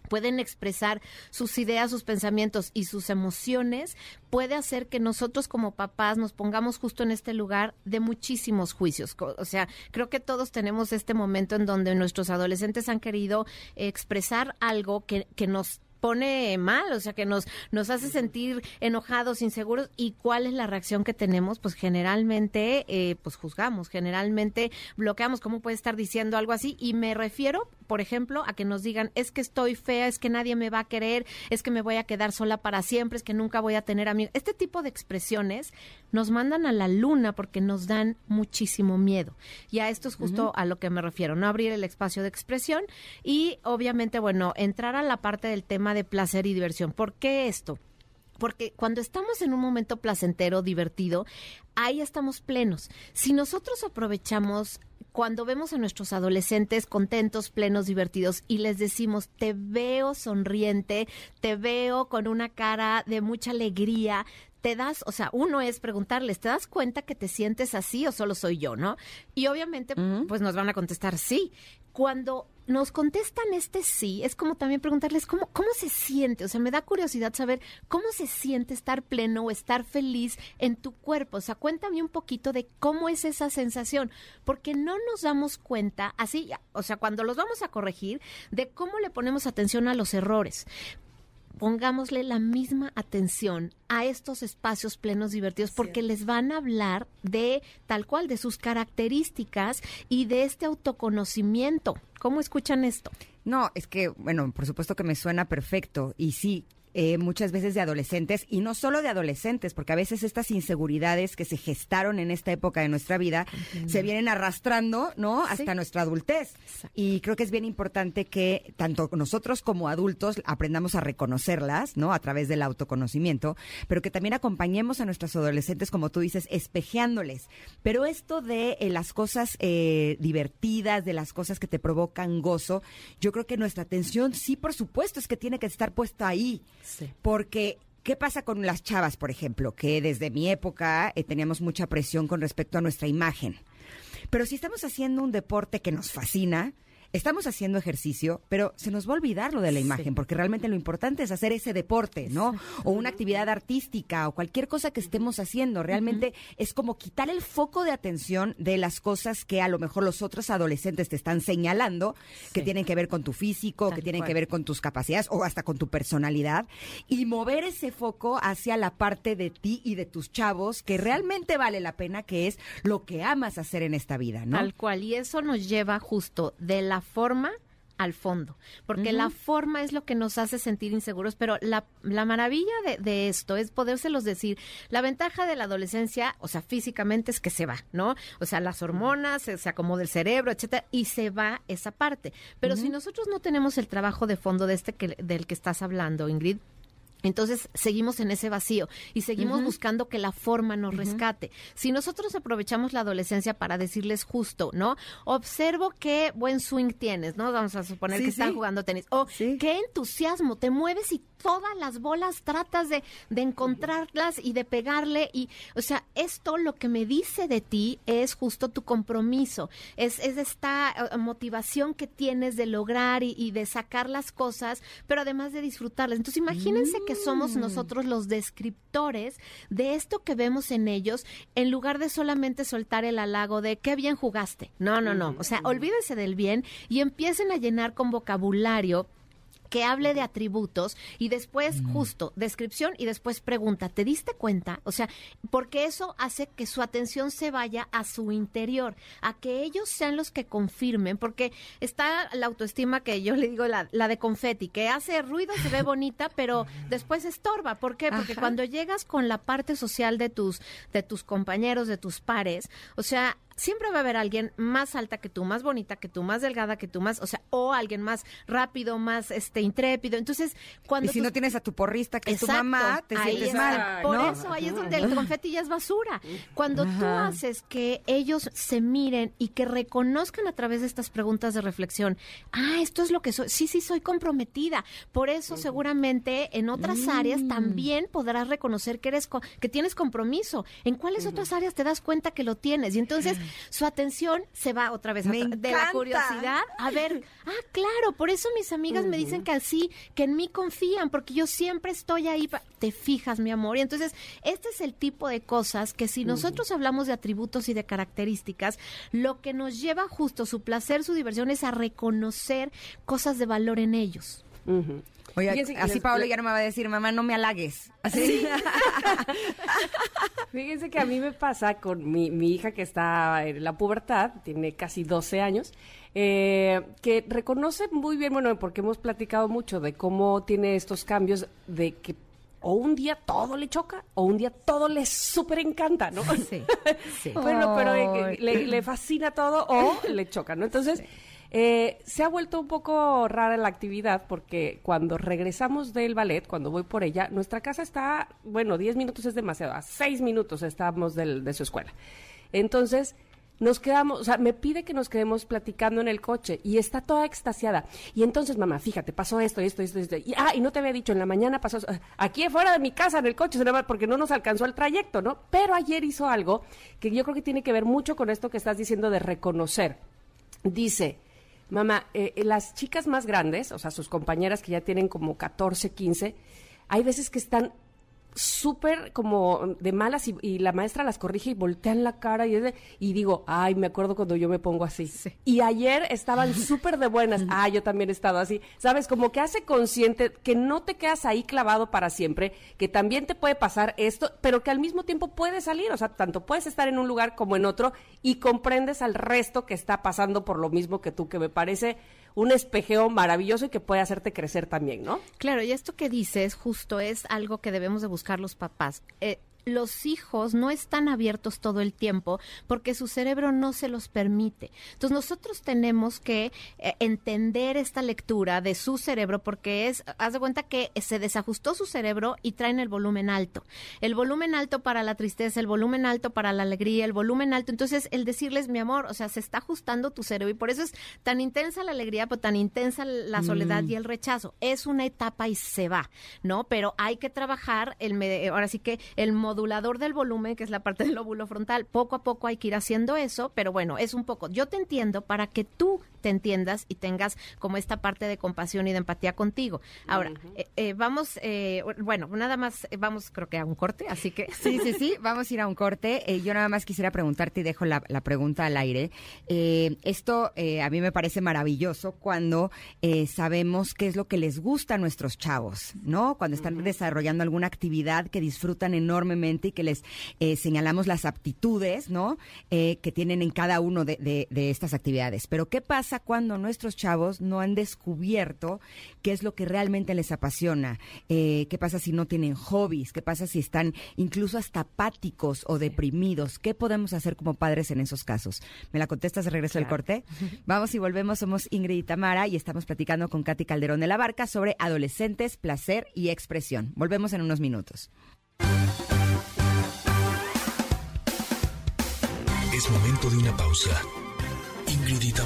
S5: pueden expresar sus ideas, sus pensamientos y sus emociones, puede hacer que nosotros como papás nos pongamos justo en este lugar de muchísimos juicios. O sea, creo que todos tenemos este momento en donde nuestros adolescentes han querido expresar algo que, que nos pone mal, o sea, que nos, nos hace sentir enojados, inseguros. ¿Y cuál es la reacción que tenemos? Pues generalmente, eh, pues juzgamos, generalmente bloqueamos. ¿Cómo puede estar diciendo algo así? Y me refiero, por ejemplo, a que nos digan, es que estoy fea, es que nadie me va a querer, es que me voy a quedar sola para siempre, es que nunca voy a tener amigos. Este tipo de expresiones nos mandan a la luna porque nos dan muchísimo miedo. Y a esto es justo a lo que me refiero, no abrir el espacio de expresión y obviamente, bueno, entrar a la parte del tema de placer y diversión. ¿Por qué esto? Porque cuando estamos en un momento placentero, divertido, ahí estamos plenos. Si nosotros aprovechamos cuando vemos a nuestros adolescentes contentos, plenos, divertidos y les decimos, te veo sonriente, te veo con una cara de mucha alegría, te das, o sea, uno es preguntarles, ¿te das cuenta que te sientes así o solo soy yo, no? Y obviamente, pues nos van a contestar sí. Cuando nos contestan este sí, es como también preguntarles cómo, cómo se siente. O sea, me da curiosidad saber cómo se siente estar pleno o estar feliz en tu cuerpo. O sea, cuéntame un poquito de cómo es esa sensación, porque no nos damos cuenta, así, o sea, cuando los vamos a corregir, de cómo le ponemos atención a los errores pongámosle la misma atención a estos espacios plenos divertidos porque les van a hablar de tal cual, de sus características y de este autoconocimiento. ¿Cómo escuchan esto?
S3: No, es que, bueno, por supuesto que me suena perfecto y sí, eh, muchas veces de adolescentes y no solo de adolescentes, porque a veces estas inseguridades que se gestaron en esta época de nuestra vida se vienen arrastrando, ¿no? Hasta nuestra adultez. Y creo que es bien importante que tanto nosotros como adultos aprendamos a reconocerlas, ¿no? A través del autoconocimiento, pero que también acompañemos a nuestros adolescentes, como tú dices, espejeándoles. Pero esto de eh, las cosas eh, divertidas, de las cosas que te provocan gozo, yo creo que nuestra atención sí, por supuesto, es que tiene que estar puesta ahí. Porque ¿Qué pasa con las chavas, por ejemplo? Que desde mi época eh, teníamos mucha presión con respecto a nuestra imagen. Pero si estamos haciendo un deporte que nos fascina, estamos haciendo ejercicio, pero se nos va a olvidar lo de la imagen, porque realmente lo importante es hacer ese deporte, ¿no? O una actividad artística o cualquier cosa que estemos haciendo. Realmente es como quitar el foco de atención de las cosas que a lo mejor los otros adolescentes te están señalando, que tienen que ver con tu físico, que tienen que ver con tus capacidades o hasta con tu personalidad, y mover ese foco hacia la parte de ti y de tus chavos que realmente vale la pena, que es lo que amas hacer en esta vida, ¿no?
S5: Tal cual, y eso nos lleva justo de la forma al fondo, porque la forma es lo que nos hace sentir inseguros, pero la, la maravilla de, de, esto es podérselos decir. La ventaja de la adolescencia, o sea, físicamente es que se va, ¿no? O sea, las hormonas, se, se acomoda el cerebro, etcétera, y se va esa parte. Pero si nosotros no tenemos el trabajo de fondo de este que, del que estás hablando, Ingrid, entonces seguimos en ese vacío y seguimos buscando que la forma nos rescate. Si nosotros aprovechamos la adolescencia para decirles justo, ¿no? Observo qué buen swing tienes, ¿no? Vamos a suponer que están jugando tenis. O qué entusiasmo, te mueves y todas las bolas tratas de, de encontrarlas y de pegarle. Y, o sea, esto lo que me dice de ti es justo tu compromiso, es, es esta eh, motivación que tienes de lograr y, de sacar las cosas, pero además de disfrutarlas. Entonces, imagínense que somos
S3: Mm.
S5: nosotros los descriptores de esto que vemos en ellos, en lugar de solamente soltar el halago de qué bien jugaste. No, no, no. O sea, olvídense del bien y empiecen a llenar con vocabulario que hable de atributos y después justo descripción y después pregunta, ¿te diste cuenta? O sea, porque eso hace que su atención se vaya a su interior, a que ellos sean los que confirmen, porque está la autoestima que yo le digo, la, la de confeti, que hace ruido, se ve bonita, pero después estorba. ¿Por qué? Porque
S3: Ajá.
S5: cuando llegas con la parte social de tus, de tus compañeros, de tus pares, o sea, siempre va a haber alguien más alta que tú, más bonita que tú, más delgada que tú, más, o sea, o alguien más rápido, más este intrépido. Entonces, cuando
S3: y si
S5: tú-
S3: no tienes a tu porrista que es tu mamá, te sientes mal,
S5: Por
S3: ¿no?
S5: eso ahí es donde el confeti ya es basura. Cuando tú haces que ellos se miren y que reconozcan a través de estas preguntas de reflexión, ah, esto es lo que soy, sí, sí, soy comprometida. Por eso seguramente en otras áreas
S3: Mm.
S5: también podrás reconocer que eres co- que tienes compromiso. ¿En cuáles otras áreas te das cuenta que lo tienes? Y entonces su atención se va otra vez a de la curiosidad a ver, ah, claro, por eso mis amigas me dicen que así, que en mí confían, porque yo siempre estoy ahí. Te fijas, mi amor. Y entonces, este es el tipo de cosas que si nosotros hablamos de atributos y de características, lo que nos lleva justo su placer, su diversión, es a reconocer cosas de valor en ellos.
S2: Ujú.
S3: Oye,
S2: Fíjense que
S3: así
S2: les-
S3: Pablo ya no me va a decir, mamá, no me halagues. Así.
S2: Fíjense que a mí me pasa con mi, mi hija que está en la pubertad, tiene casi 12 años, eh, que reconoce muy bien, bueno, porque hemos platicado mucho de cómo tiene estos cambios de que o un día todo le choca o un día todo le súper encanta, ¿no?
S5: Sí, sí.
S2: bueno, pero eh, le fascina todo o le choca, ¿no? Entonces, eh, se ha vuelto un poco rara la actividad porque cuando regresamos del ballet, cuando voy por ella, nuestra casa está, bueno, 10 minutos es demasiado, a 6 minutos estamos del- de su escuela. Entonces, nos quedamos, o sea, me pide que nos quedemos platicando en el coche y está toda extasiada. Y entonces, mamá, fíjate, pasó esto, esto, esto, esto. Y, ah, y no te había dicho, en la mañana pasó, eso. aquí afuera de mi casa, en el coche, porque no nos alcanzó el trayecto, ¿no? Pero ayer hizo algo que yo creo que tiene que ver mucho con esto que estás diciendo de reconocer. Dice, mamá, eh, eh, las chicas más grandes, o sea, sus compañeras que ya tienen como 14, 15, hay veces que están súper como de malas y, y la maestra las corrige y voltean la cara y, es de- y digo, ay, me acuerdo cuando yo me pongo así. Y ayer estaban súper de buenas, ah, yo también he estado así. Sabes, como que hace consciente que no te quedas ahí clavado para siempre, que también te puede pasar esto, pero que al mismo tiempo puedes salir, o sea, tanto puedes estar en un lugar como en otro y comprendes al resto que está pasando por lo mismo que tú, que me parece un espejeo maravilloso y que puede hacerte crecer también, ¿no?
S5: Claro, y esto que dices justo es algo que debemos de buscar los papás. Eh, los hijos no están abiertos todo el tiempo porque su cerebro no se los permite. Entonces nosotros tenemos que eh, entender esta lectura de su cerebro porque es, haz de cuenta que se desajustó su cerebro y traen el volumen alto. El volumen alto para la tristeza, el volumen alto para la alegría, el volumen alto. Entonces el decirles, mi amor, o sea, se está ajustando tu cerebro y por eso es tan intensa la alegría, pero tan intensa la soledad y el rechazo. Es una etapa y se va, ¿no? Pero hay que trabajar el, ahora sí que el modulador del volumen, que es la parte del lóbulo frontal. Poco a poco hay que ir haciendo eso, pero bueno, es un poco. Yo te entiendo para que tú te entiendas y tengas como esta parte de compasión y de empatía contigo. Ahora, eh, eh, vamos, eh, bueno, nada más, eh, vamos creo que a un corte, así que...
S3: Sí, sí, sí, vamos a ir a un corte. Eh, yo nada más quisiera preguntarte y dejo la, la pregunta al aire. Eh, esto eh, a mí me parece maravilloso cuando eh, sabemos qué es lo que les gusta a nuestros chavos, ¿no? Cuando están desarrollando alguna actividad que disfrutan enormemente y que les eh, señalamos las aptitudes, ¿no? Eh, que tienen en cada uno de, de- de estas actividades. Pero ¿qué pasa cuando nuestros chavos no han descubierto qué es lo que realmente les apasiona? Eh, ¿Qué pasa si no tienen hobbies? ¿Qué pasa si están incluso hasta apáticos o deprimidos? ¿Qué podemos hacer como padres en esos casos? ¿Me la contestas de regreso del corte? Vamos y volvemos. Somos Ingrid y Tamara y estamos platicando con Katy Calderón de la Barca sobre adolescentes, placer y expresión. Volvemos en unos minutos.
S1: Es momento de una pausa. Ingrid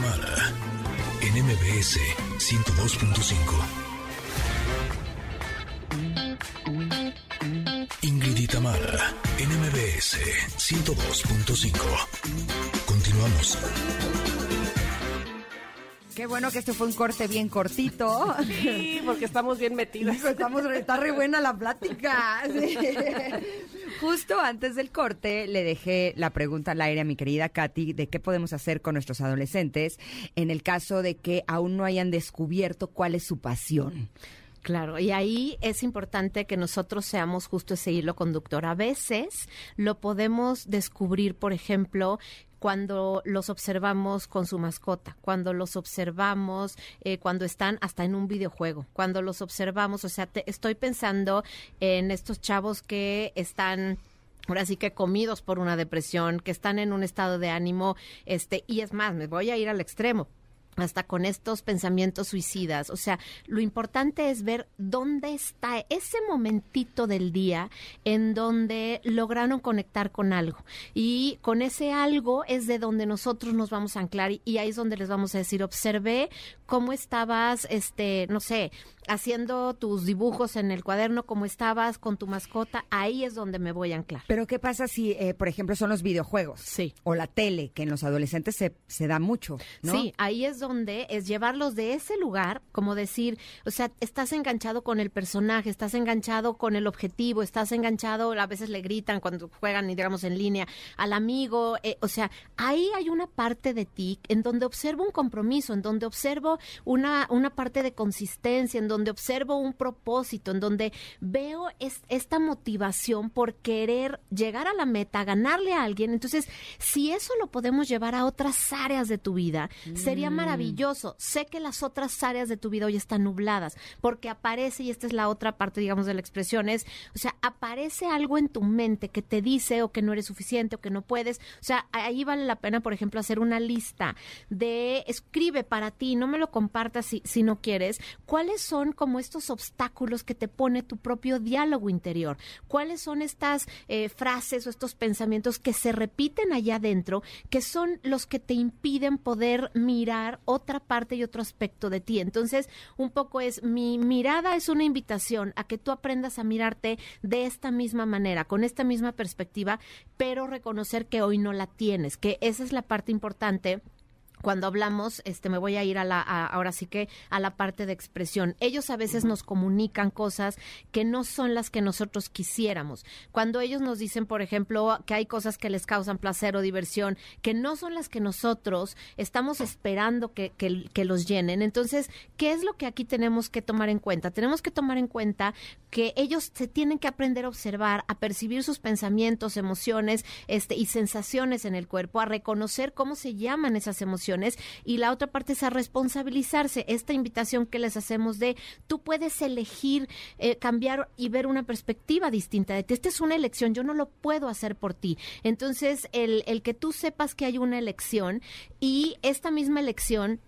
S1: en MBS 102.5. Ingrid en MBS 102.5. Continuamos.
S3: Qué bueno que este fue un corte bien cortito.
S2: Sí, porque estamos bien metidas.
S3: Hijo, estamos, está re buena la plática. Sí. Justo antes del corte le dejé la pregunta al aire a mi querida Katy de qué podemos hacer con nuestros adolescentes en el caso de que aún no hayan descubierto cuál es su pasión.
S5: Claro, y ahí es importante que nosotros seamos justo ese hilo conductor. A veces lo podemos descubrir, por ejemplo, cuando los observamos con su mascota, cuando los observamos eh, cuando están hasta en un videojuego, cuando los observamos, o sea, te- estoy pensando en estos chavos que están ahora sí que comidos por una depresión, que están en un estado de ánimo, este, y es más, me voy a ir al extremo hasta con estos pensamientos suicidas. O sea, lo importante es ver dónde está ese momentito del día en donde lograron conectar con algo. Y con ese algo es de donde nosotros nos vamos a anclar y, ahí es donde les vamos a decir, observé cómo estabas, este, no sé, haciendo tus dibujos en el cuaderno, cómo estabas con tu mascota, ahí es donde me voy a anclar.
S3: Pero ¿qué pasa si, eh, por ejemplo, son los videojuegos?
S5: Sí.
S3: O la tele, que en los adolescentes se, se da mucho, ¿no?
S5: Sí, ahí es donde es llevarlos de ese lugar, como decir, o sea, estás enganchado con el personaje, estás enganchado con el objetivo, estás enganchado, a veces le gritan cuando juegan, digamos, en línea, al amigo, eh, o sea, ahí hay una parte de ti en donde observo un compromiso, en donde observo una, una parte de consistencia, en donde observo un propósito, en donde veo esta motivación por querer llegar a la meta, ganarle a alguien. Entonces, si eso lo podemos llevar a otras áreas de tu vida, sería mm. Maravilloso. Sé que las otras áreas de tu vida hoy están nubladas, porque aparece, y esta es la otra parte, digamos, de la expresión, es, o sea, aparece algo en tu mente que te dice o que no eres suficiente o que no puedes. O sea, ahí vale la pena, por ejemplo, hacer una lista de escribe para ti, no me lo compartas si, si no quieres, cuáles son como estos obstáculos que te pone tu propio diálogo interior. ¿Cuáles son estas eh, frases o estos pensamientos que se repiten allá adentro, que son los que te impiden poder mirar otra parte y otro aspecto de ti? Entonces, un poco es, mi mirada es una invitación a que tú aprendas a mirarte de esta misma manera, con esta misma perspectiva, pero reconocer que hoy no la tienes, que esa es la parte importante cuando hablamos, este, me voy a ir a la, ahora sí que a la parte de expresión. Ellos a veces nos comunican cosas que no son las que nosotros quisiéramos. Cuando ellos nos dicen, por ejemplo, que hay cosas que les causan placer o diversión, que no son las que nosotros estamos esperando que, que, que los llenen. Entonces, ¿qué es lo que aquí tenemos que tomar en cuenta? Tenemos que tomar en cuenta que ellos se tienen que aprender a observar, a percibir sus pensamientos, emociones, este, y sensaciones en el cuerpo, a reconocer cómo se llaman esas emociones y la otra parte es a responsabilizarse. Esta invitación que les hacemos de tú puedes elegir eh, cambiar y ver una perspectiva distinta de ti. Esta es una elección, yo no lo puedo hacer por ti. Entonces, el, el que tú sepas que hay una elección y esta misma elección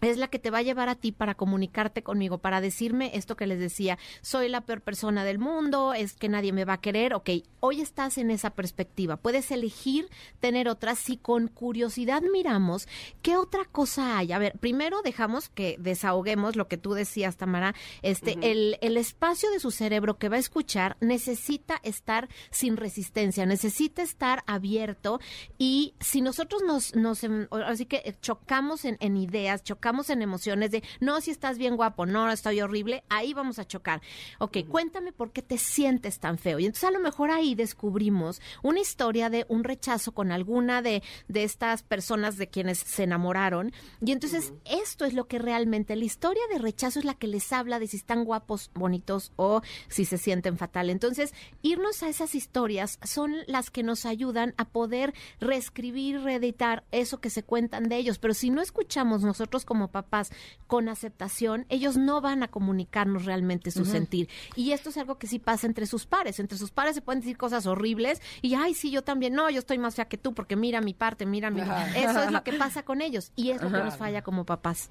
S5: es la que te va a llevar a ti para comunicarte conmigo, para decirme esto que les decía, soy la peor persona del mundo, es que nadie me va a querer, ok, hoy estás en esa perspectiva, puedes elegir tener otra. Si con curiosidad miramos qué otra cosa hay. A ver, primero dejamos que desahoguemos lo que tú decías, Tamara, este, el, el espacio de su cerebro que va a escuchar necesita estar sin resistencia, necesita estar abierto. Y si nosotros nos, nos em, así que chocamos en, en ideas, chocamos en emociones de, no, si estás bien guapo, no, estoy horrible, ahí vamos a chocar. Ok, cuéntame por qué te sientes tan feo. Y entonces a lo mejor ahí descubrimos una historia de un rechazo con alguna de, de estas personas de quienes se enamoraron. Y entonces esto es lo que realmente, la historia de rechazo es la que les habla de si están guapos, bonitos o si se sienten fatal. Entonces, irnos a esas historias son las que nos ayudan a poder reescribir, reeditar eso que se cuentan de ellos. Pero si no escuchamos nosotros como como papás con aceptación, ellos no van a comunicarnos realmente su sentir. Y esto es algo que sí pasa entre sus pares. Entre sus pares se pueden decir cosas horribles y, ay, sí, yo también, no, yo estoy más fea que tú porque mira mi parte, mira mi... Eso es lo que pasa con ellos y es lo que nos falla como papás.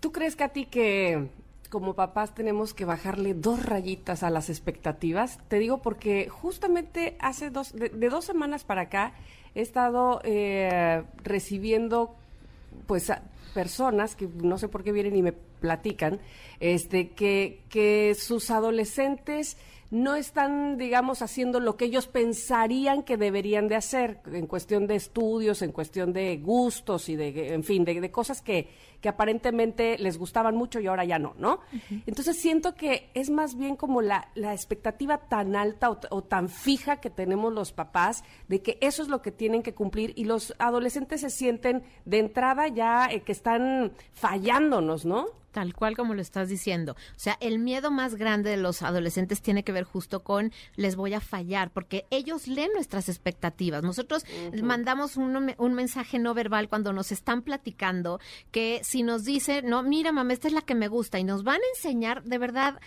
S2: ¿Tú crees, Katy, que como papás tenemos que bajarle dos rayitas a las expectativas? Te digo porque justamente hace dos, de, dos semanas para acá he estado eh, recibiendo pues personas que no sé por qué vienen y me platican, este, que, que sus adolescentes no están, digamos, haciendo lo que ellos pensarían que deberían de hacer en cuestión de estudios, en cuestión de gustos y de, en fin, de, cosas que, que, aparentemente les gustaban mucho y ahora ya no, ¿no? Entonces siento que es más bien como la, la expectativa tan alta o, tan fija que tenemos los papás de que eso es lo que tienen que cumplir y los adolescentes se sienten de entrada ya eh, que están fallándonos, ¿no?
S5: Tal cual como lo estás diciendo. O sea, el miedo más grande de los adolescentes tiene que ver justo con les voy a fallar, porque ellos leen nuestras expectativas. Nosotros mandamos un, un, mensaje no verbal cuando nos están platicando que si nos dice, no, mira, mamá, esta es la que me gusta y nos van a enseñar de verdad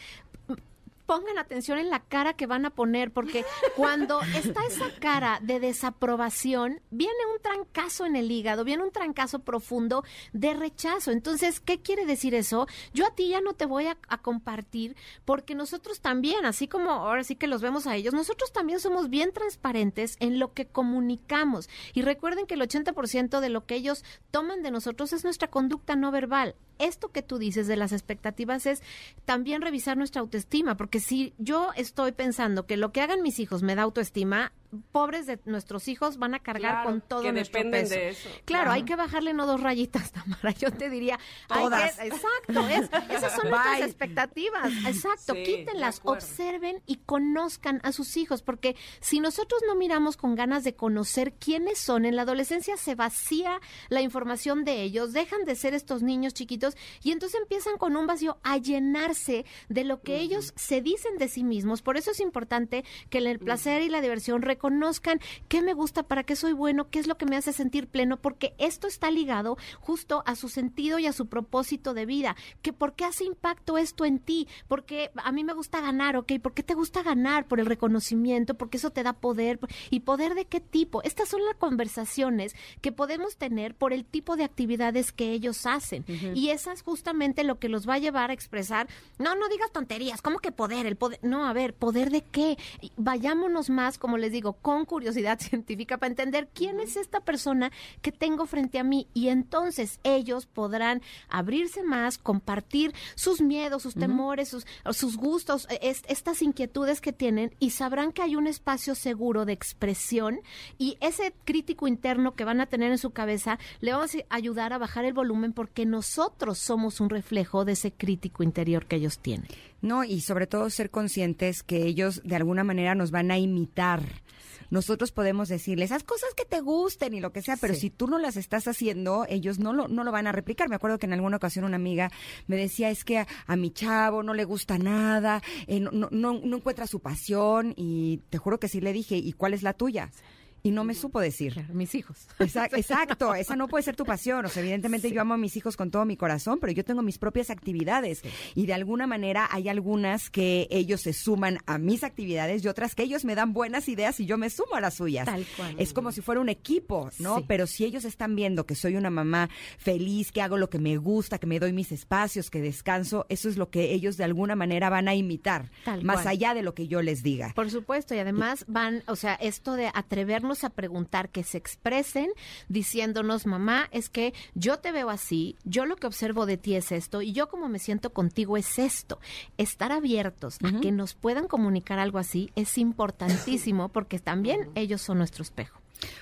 S5: pongan atención en la cara que van a poner, porque cuando está esa cara de desaprobación, viene un trancazo en el hígado, viene un trancazo profundo de rechazo. Entonces, ¿qué quiere decir eso? Yo a ti ya no te voy a, a compartir, porque nosotros también, así como ahora sí que los vemos a ellos, nosotros también somos bien transparentes en lo que comunicamos. Y recuerden que el 80% de lo que ellos toman de nosotros es nuestra conducta no verbal esto que tú dices de las expectativas es también revisar nuestra autoestima, porque si yo estoy pensando que lo que hagan mis hijos me da autoestima, pobres de nuestros hijos van a cargar con todo nuestro peso. De eso. Claro, hay que bajarle no dos rayitas, Tamara. Yo te diría,
S3: Todas.
S5: exacto, esas son nuestras expectativas. Exacto, quítenlas, observen y conozcan a sus hijos, porque si nosotros no miramos con ganas de conocer quiénes son, en la adolescencia se vacía la información de ellos, dejan de ser estos niños chiquitos y entonces empiezan con un vacío a llenarse de lo que ellos se dicen de sí mismos. Por eso es importante que el placer y la diversión conozcan qué me gusta, para qué soy bueno, qué es lo que me hace sentir pleno, porque esto está ligado justo a su sentido y a su propósito de vida. Que ¿Por qué hace impacto esto en ti? Porque a mí me gusta ganar, ¿ok? ¿Por qué te gusta ganar? Por el reconocimiento, porque eso te da poder. ¿Y poder de qué tipo? Estas son las conversaciones que podemos tener por el tipo de actividades que ellos hacen. Y esa es justamente lo que los va a llevar a expresar, no, no digas tonterías, ¿cómo que poder? El poder, no, a ver, ¿poder de qué? Vayámonos más, como les digo, con curiosidad científica para entender quién es esta persona que tengo frente a mí. Y entonces ellos podrán abrirse más, compartir sus miedos, sus temores, sus, sus gustos, e, estas inquietudes que tienen y sabrán que hay un espacio seguro de expresión y ese crítico interno que van a tener en su cabeza le vamos a ayudar a bajar el volumen porque nosotros somos un reflejo de ese crítico interior que ellos tienen.
S3: No, y sobre todo ser conscientes que ellos de alguna manera nos van a imitar nosotros podemos decirles, haz cosas que te gusten y lo que sea, pero si tú no las estás haciendo, ellos no lo, no lo van a replicar. Me acuerdo que en alguna ocasión una amiga me decía, es que a, mi chavo no le gusta nada, eh, no, no, no encuentra su pasión y te juro que sí le dije, ¿y cuál es la tuya? Y no me supo decir.
S5: mis hijos.
S3: Exacto, esa no puede ser tu pasión. O sea, evidentemente yo amo a mis hijos con todo mi corazón, pero yo tengo mis propias actividades y de alguna manera hay algunas que ellos se suman a mis actividades y otras que ellos me dan buenas ideas y yo me sumo a las suyas.
S5: Tal cual.
S3: Es como si fuera un equipo, ¿no? Pero si ellos están viendo que soy una mamá feliz, que hago lo que me gusta, que me doy mis espacios, que descanso, eso es lo que ellos de alguna manera van a imitar, más allá de lo que yo les diga.
S5: Por supuesto, y además van, o sea, esto de atrevernos a preguntar, que se expresen diciéndonos, mamá, es que yo te veo así, yo lo que observo de ti es esto y yo como me siento contigo es esto. Estar abiertos a que nos puedan comunicar algo así es importantísimo porque también ellos son nuestro espejo.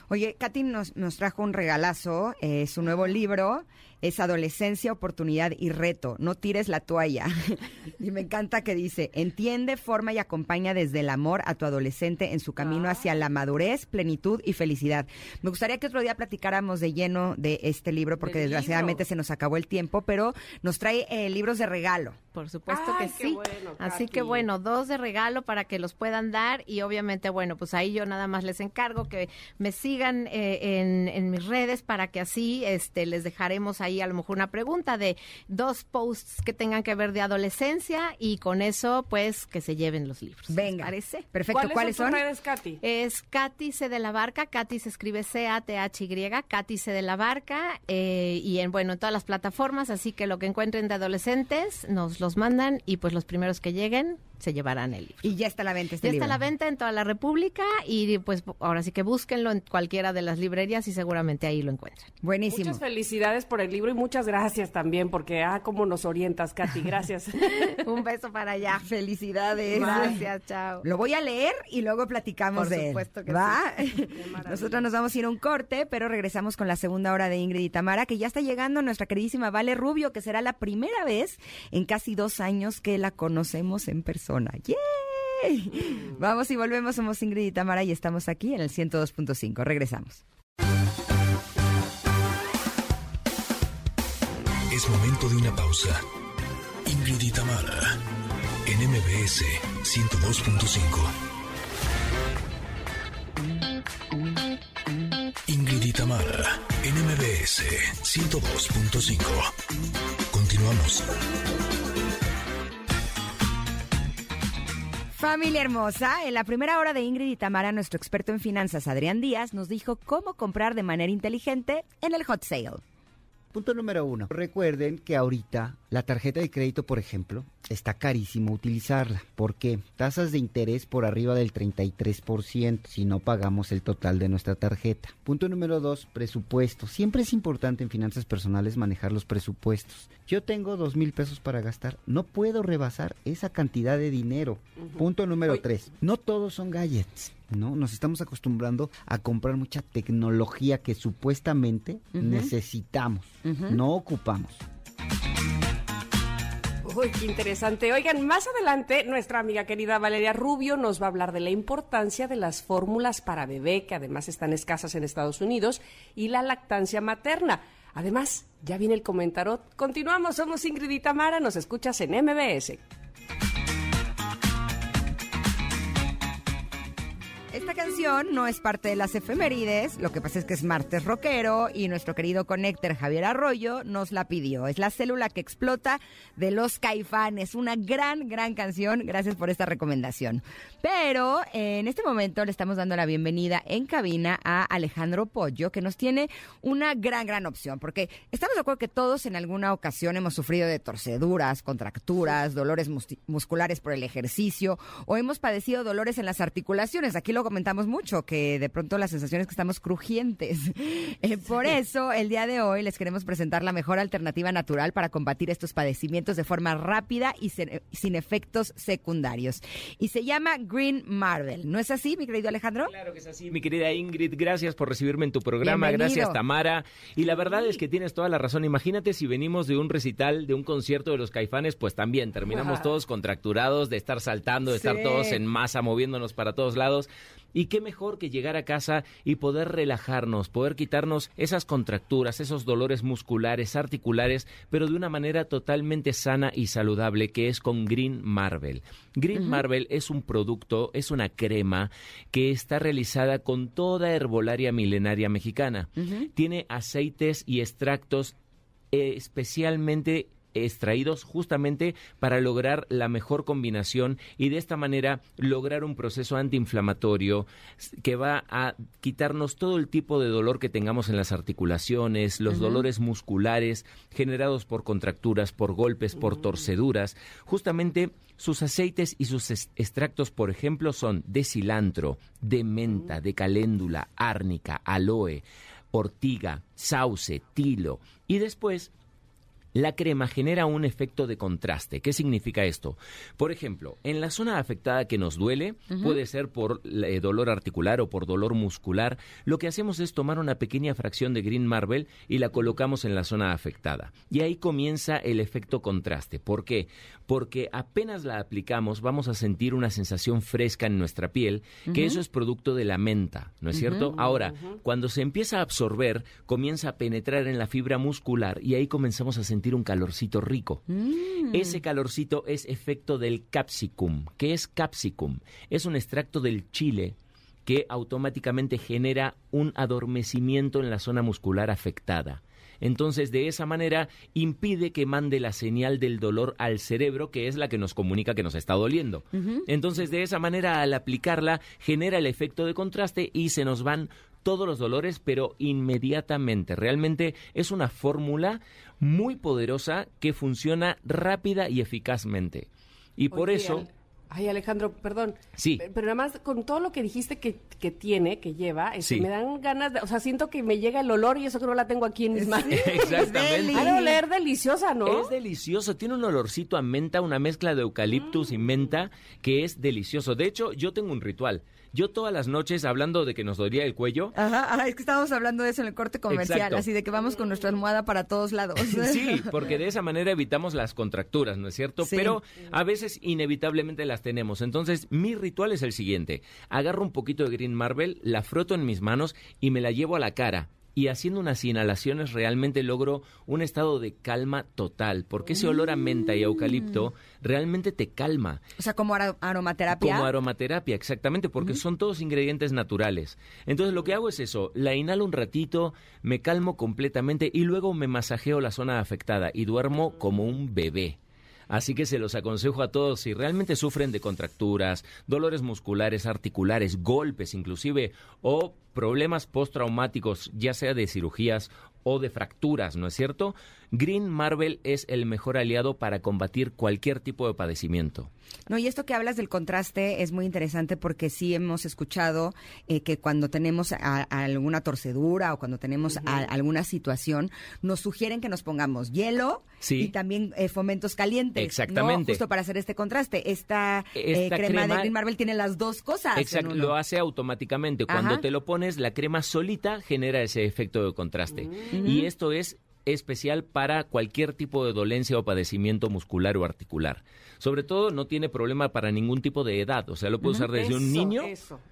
S3: Oye, Katy nos, nos trajo un regalazo, eh, su nuevo libro es adolescencia, oportunidad y reto. No tires la toalla. y me encanta que dice, entiende, forma y acompaña desde el amor a tu adolescente en su camino ah. hacia la madurez, plenitud y felicidad. Me gustaría que otro día platicáramos de lleno de este libro porque desgraciadamente se nos acabó el tiempo, pero nos trae eh, libros de regalo.
S5: Por supuesto que sí. Así que bueno, dos de regalo para que los puedan dar y obviamente, bueno, pues ahí yo nada más les encargo que me sigan eh, en, en mis redes para que así este les dejaremos ahí a lo mejor una pregunta de dos posts que tengan que ver de adolescencia y con eso pues que se lleven los libros.
S3: Venga.
S5: ¿Parece?
S3: Perfecto. ¿Cuáles, son?
S2: redes, Katy?
S5: Es Katy C de la Barca, Katy se escribe C-A-T-H-Y, Katy C de la Barca eh, y en bueno, en todas las plataformas, así que lo que encuentren de adolescentes nos los mandan y pues los primeros que lleguen se llevarán el libro.
S3: Y ya está a la venta este
S5: ya está a la venta en toda la República y pues ahora sí que búsquenlo en cualquiera de las librerías y seguramente ahí lo encuentran.
S3: Buenísimo.
S2: Muchas felicidades por el libro y muchas gracias también porque, ah, cómo nos orientas, Katy. Gracias.
S5: Un beso para allá.
S3: Felicidades.
S5: Gracias, chao.
S3: Lo voy a leer y luego platicamos
S5: de
S3: él.
S5: supuesto que
S3: ¿Va? Nosotros nos vamos a ir a un corte, pero regresamos con la segunda hora de Ingrid y Tamara, que ya está llegando nuestra queridísima Vale Rubio, que será la primera vez en casi dos años que la conocemos en persona. Vamos y volvemos, somos Ingrid y Tamara y estamos aquí en el 102.5. Regresamos.
S1: Es momento de una pausa. Ingrid y Tamara en MBS 102.5. Ingrid y Tamara en MBS 102.5. Continuamos.
S3: Familia hermosa, en la primera hora de Ingrid y Tamara, nuestro experto en finanzas, Adrián Díaz, nos dijo cómo comprar de manera inteligente en el hot sale.
S4: Punto número uno. Recuerden que ahorita la tarjeta de crédito, por ejemplo, está carísimo utilizarla. ¿Por qué? Tasas de interés por arriba del 33% si no pagamos el total de nuestra tarjeta. Punto número dos, presupuesto. Siempre es importante en finanzas personales manejar los presupuestos. Yo tengo dos mil pesos para gastar. No puedo rebasar esa cantidad de dinero. Punto número tres. No todos son gadgets. ¿No? Nos estamos acostumbrando a comprar mucha tecnología que supuestamente necesitamos, no ocupamos.
S2: Uy, qué interesante. Oigan, más adelante nuestra amiga querida Valeria Rubio nos va a hablar de la importancia de las fórmulas para bebé, que además están escasas en Estados Unidos, y la lactancia materna. Además, ya viene el comentario. Continuamos, somos Ingrid y Tamara, nos escuchas en MBS.
S3: Esta canción no es parte de las efemérides, lo que pasa es que es martes rockero y nuestro querido connector Javier Arroyo nos la pidió. Es la célula que explota de los caifanes, una gran, gran canción. Gracias por esta recomendación. Pero en este momento le estamos dando la bienvenida en cabina a Alejandro Pollo, que nos tiene una gran, gran opción, porque estamos de acuerdo que todos en alguna ocasión hemos sufrido de torceduras, contracturas, dolores musculares por el ejercicio o hemos padecido dolores en las articulaciones. Aquí lo comentamos mucho, que de pronto la sensación es que estamos crujientes. Eh, por eso, el día de hoy les queremos presentar la mejor alternativa natural para combatir estos padecimientos de forma rápida y sin efectos secundarios. Y se llama Green Marvel. ¿No es así, mi querido Alejandro?
S6: Claro que es así, mi querida Ingrid. Gracias por recibirme en tu programa. Gracias, Tamara. Y la verdad es que tienes toda la razón. Imagínate si venimos de un recital, de un concierto de los caifanes, pues también terminamos todos contracturados, de estar saltando, de estar todos en masa, moviéndonos para todos lados. Y qué mejor que llegar a casa y poder relajarnos, poder quitarnos esas contracturas, esos dolores musculares, articulares, pero de una manera totalmente sana y saludable, que es con Green Marvel. Green Marvel es un producto, es una crema que está realizada con toda herbolaria milenaria mexicana. Tiene aceites y extractos eh, especialmente extraídos justamente para lograr la mejor combinación y de esta manera lograr un proceso antiinflamatorio que va a quitarnos todo el tipo de dolor que tengamos en las articulaciones, los dolores musculares generados por contracturas, por golpes, por torceduras. Justamente sus aceites y sus extractos, por ejemplo, son de cilantro, de menta, de caléndula, árnica, aloe, ortiga, sauce, tilo. Y después la crema genera un efecto de contraste. ¿Qué significa esto? Por ejemplo, en la zona afectada que nos duele, puede ser por eh, dolor articular o por dolor muscular, lo que hacemos es tomar una pequeña fracción de Green Marble y la colocamos en la zona afectada. Y ahí comienza el efecto contraste. ¿Por qué? Porque apenas la aplicamos vamos a sentir una sensación fresca en nuestra piel, que eso es producto de la menta, ¿no es cierto? Ahora, cuando se empieza a absorber, comienza a penetrar en la fibra muscular y ahí comenzamos a sentir un calorcito rico. Mm. Ese calorcito es efecto del capsicum. ¿Qué es capsicum? Es un extracto del chile que automáticamente genera un adormecimiento en la zona muscular afectada. Entonces, de esa manera, impide que mande la señal del dolor al cerebro, que es la que nos comunica que nos está doliendo. Entonces, de esa manera, al aplicarla, genera el efecto de contraste y se nos van todos los dolores, pero inmediatamente. Realmente es una fórmula muy poderosa que funciona rápida y eficazmente. Y por eso...
S2: Ay, Alejandro, perdón.
S6: Sí.
S2: Pero nada más con todo lo que dijiste que, que tiene, que lleva, este, me dan ganas de, o sea, siento que me llega el olor y eso que no la tengo aquí en mis manos.
S6: exactamente.
S2: Ha de oler deliciosa, ¿no?
S6: Es delicioso, tiene un olorcito a menta, una mezcla de eucaliptus y menta que es delicioso. De hecho, yo tengo un ritual. Yo todas las noches, hablando de que nos dolía el cuello.
S3: Ajá, es que estábamos hablando de eso en el corte comercial, así de que vamos con nuestra almohada para todos lados.
S6: sí, porque de esa manera evitamos las contracturas, ¿no es cierto? Pero a veces inevitablemente las tenemos. Entonces, mi ritual es el siguiente. Agarro un poquito de Green Marble, la froto en mis manos y me la llevo a la cara y haciendo unas inhalaciones realmente logro un estado de calma total, porque ese olor a menta y eucalipto realmente te calma.
S3: O sea, como aromaterapia.
S6: Como aromaterapia, exactamente, porque son todos ingredientes naturales. Entonces lo que hago es eso, la inhalo un ratito, me calmo completamente y luego me masajeo la zona afectada y duermo como un bebé. Así que se los aconsejo a todos si realmente sufren de contracturas, dolores musculares, articulares, golpes inclusive o problemas postraumáticos, ya sea de cirugías o de fracturas, ¿no es cierto? Green Marvel es el mejor aliado para combatir cualquier tipo de padecimiento.
S3: No, y esto que hablas del contraste es muy interesante porque sí hemos escuchado eh, que cuando tenemos alguna torcedura o cuando tenemos alguna situación, nos sugieren que nos pongamos hielo y también eh, fomentos calientes.
S6: Exactamente.
S3: Justo para hacer este contraste. Esta, eh, crema, de Green Marvel tiene las dos cosas.
S6: Exacto, lo hace automáticamente. Cuando te lo pones, la crema solita genera ese efecto de contraste. Y esto es especial para cualquier tipo de dolencia o padecimiento muscular o articular. Sobre todo no tiene problema para ningún tipo de edad, o sea, lo puede usar desde un niño.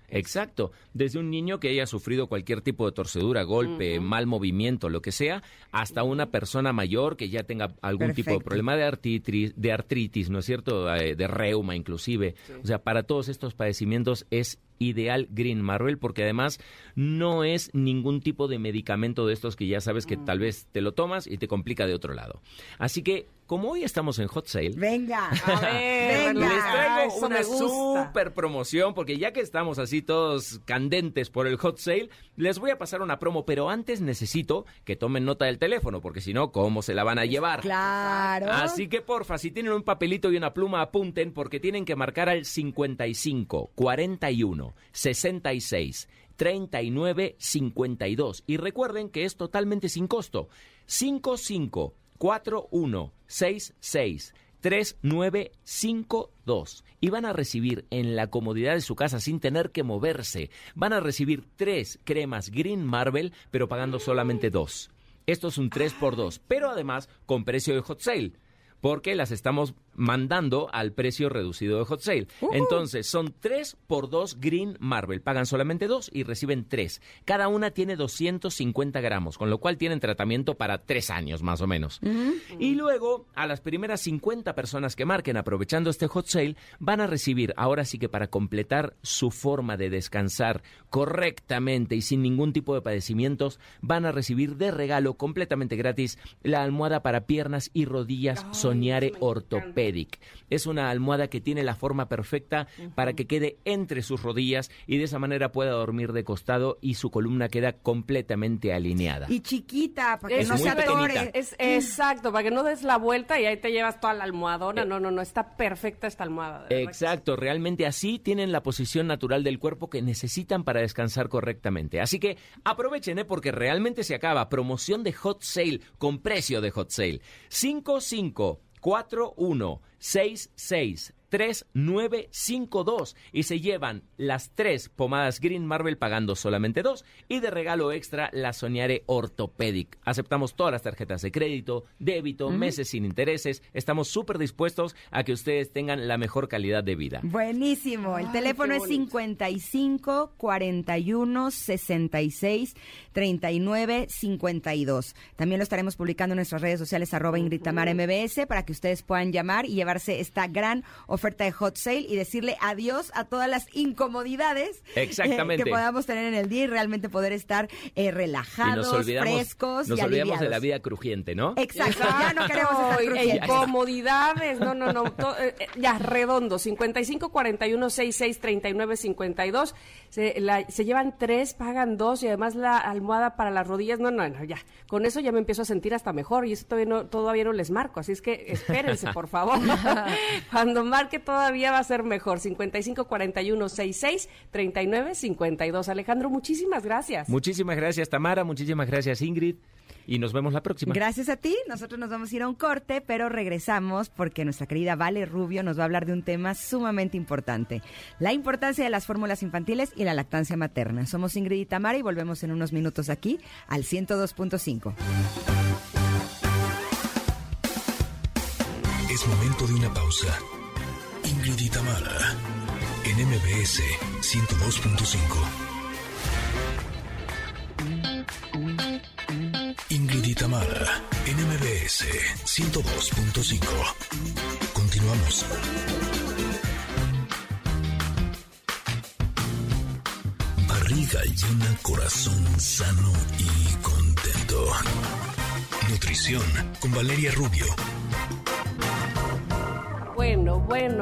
S6: Exacto, desde un niño que haya sufrido cualquier tipo de torcedura, golpe, mal movimiento, lo que sea, hasta una persona mayor que ya tenga algún tipo de problema de artritis, de artritis, ¿no es cierto? Eh, de reuma inclusive. O sea, para todos estos padecimientos es ideal Green Marvel porque además no es ningún tipo de medicamento de estos que ya sabes que tal vez te lo tomas y te complica de otro lado. Así que como hoy estamos en hot sale,
S3: venga, a
S6: ver, les traigo una super promoción porque ya que estamos así todos candentes por el hot sale, les voy a pasar una promo, pero antes necesito que tomen nota del teléfono porque si no, ¿cómo se la van a llevar?
S3: Claro.
S6: Así que porfa, si tienen un papelito y una pluma, apunten porque tienen que marcar al 55 41 66 39 52 y recuerden que es totalmente sin costo. 55 41 66 3952 y van a recibir en la comodidad de su casa sin tener que moverse. Van a recibir tres cremas Green Marvel, pero pagando solamente dos. Esto es un 3 por 2 pero además con precio de hot sale porque las estamos mandando al precio reducido de Hot Sale. Entonces, son 3 por 2 Green Marvel. Pagan solamente 2 y reciben 3. Cada una tiene 250 gramos, con lo cual tienen tratamiento para 3 años más o menos. Y luego, a las primeras 50 personas que marquen aprovechando este Hot Sale, van a recibir, ahora sí que para completar su forma de descansar correctamente y sin ningún tipo de padecimientos, van a recibir de regalo completamente gratis la almohada para piernas y rodillas Soñare Es una almohada que tiene la forma perfecta para que quede entre sus rodillas y de esa manera pueda dormir de costado y su columna queda completamente alineada.
S3: Y chiquita, para que no se atore.
S2: Es, exacto, para que no des la vuelta y ahí te llevas toda la almohadona. Eh, no, no, no, está perfecta esta almohada.
S6: Exacto, realmente así tienen la posición natural del cuerpo que necesitan para descansar correctamente. Así que aprovechen, ¿eh? porque realmente se acaba. Promoción de hot sale con precio de hot sale. 55 4166 3952 y se llevan las tres pomadas Green Marvel pagando solamente dos y de regalo extra la Soñare Orthopedic. Aceptamos todas las tarjetas de crédito, débito, meses sin intereses. Estamos súper dispuestos a que ustedes tengan la mejor calidad de vida.
S3: Buenísimo. El teléfono es 55 41 66 39 52. También lo estaremos publicando en nuestras redes sociales arroba Ingrid Tamara MBS para que ustedes puedan llamar y llevarse esta gran oferta oferta de hot sale y decirle adiós a todas las incomodidades
S6: eh,
S3: que podamos tener en el día y realmente poder estar eh, relajados, frescos
S6: nos
S3: y
S6: olvidamos de la vida crujiente, ¿no?
S3: Exacto, ya no queremos estar
S2: Incomodidades, no, no, no, eh, ya, redondo, 55 41 66 39 52, se, se llevan tres, pagan dos y además la almohada para las rodillas, no, no, no, ya, con eso ya me empiezo a sentir hasta mejor y eso todavía no, todavía no les marco, así es que espérense, por favor, cuando marco que todavía va a ser mejor. 55 41 66 39 52. Alejandro, muchísimas gracias.
S6: Muchísimas gracias, Tamara. Muchísimas gracias, Ingrid. Y nos vemos la próxima.
S3: Gracias a ti. Nosotros nos vamos a ir a un corte, pero regresamos porque nuestra querida Vale Rubio nos va a hablar de un tema sumamente importante. La importancia de las fórmulas infantiles y la lactancia materna. Somos Ingrid y Tamara y volvemos en unos minutos aquí al 102.5.
S1: Es momento de una pausa. Ingrid y Tamara, en MBS 102.5. Ingrid y Tamara, en MBS 102.5. Continuamos. Barriga llena, corazón sano y contento. Nutrición con Valeria Rubio
S2: bueno, bueno,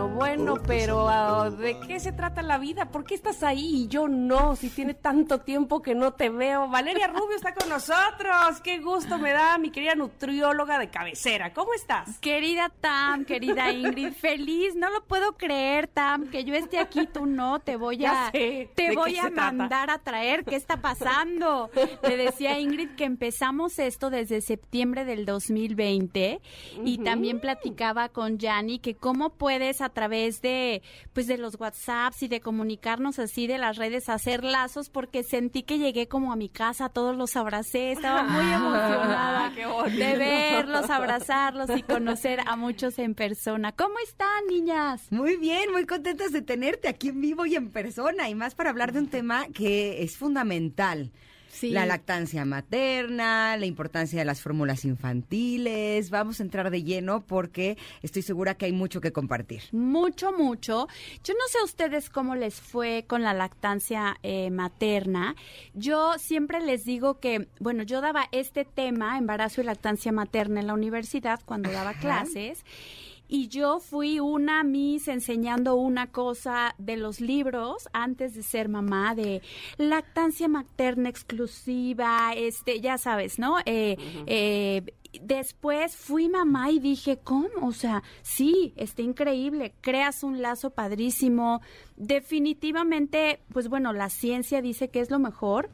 S2: pero ah, ¿de qué se trata la vida? ¿Por qué estás ahí y yo no? Si tiene tanto tiempo que no te veo. Valeria Rubio está con nosotros. Qué gusto me da, mi querida nutrióloga de cabecera. ¿Cómo estás?
S7: Querida Tam, querida Ingrid, feliz. No lo puedo creer, Tam, que yo esté aquí, tú no. Te voy a, te voy a mandar a traer. ¿Qué está pasando? Le decía Ingrid que empezamos esto desde septiembre del 2020 y también platicaba con Yanni que cómo puedes a través de pues de los WhatsApps y de comunicarnos así de las redes hacer lazos porque sentí que llegué como a mi casa, todos los abracé, estaba muy emocionada de verlos, abrazarlos y conocer a muchos en persona. ¿Cómo están, niñas?
S3: Muy bien, muy contentas de tenerte aquí en vivo y en persona y más para hablar de un tema que es fundamental. La lactancia materna, la importancia de las fórmulas infantiles. Vamos a entrar de lleno porque estoy segura que hay mucho que compartir.
S7: Mucho, mucho. Yo no sé a ustedes cómo les fue con la lactancia eh, materna. Yo siempre les digo que, bueno, yo daba este tema, embarazo y lactancia materna en la universidad cuando daba clases y yo fui una Miss enseñando una cosa de los libros antes de ser mamá de lactancia materna exclusiva, este, ya sabes, ¿no? Eh, eh, después fui mamá y dije, ¿cómo? O sea, sí, está increíble, creas un lazo padrísimo. Definitivamente, pues bueno, la ciencia dice que es lo mejor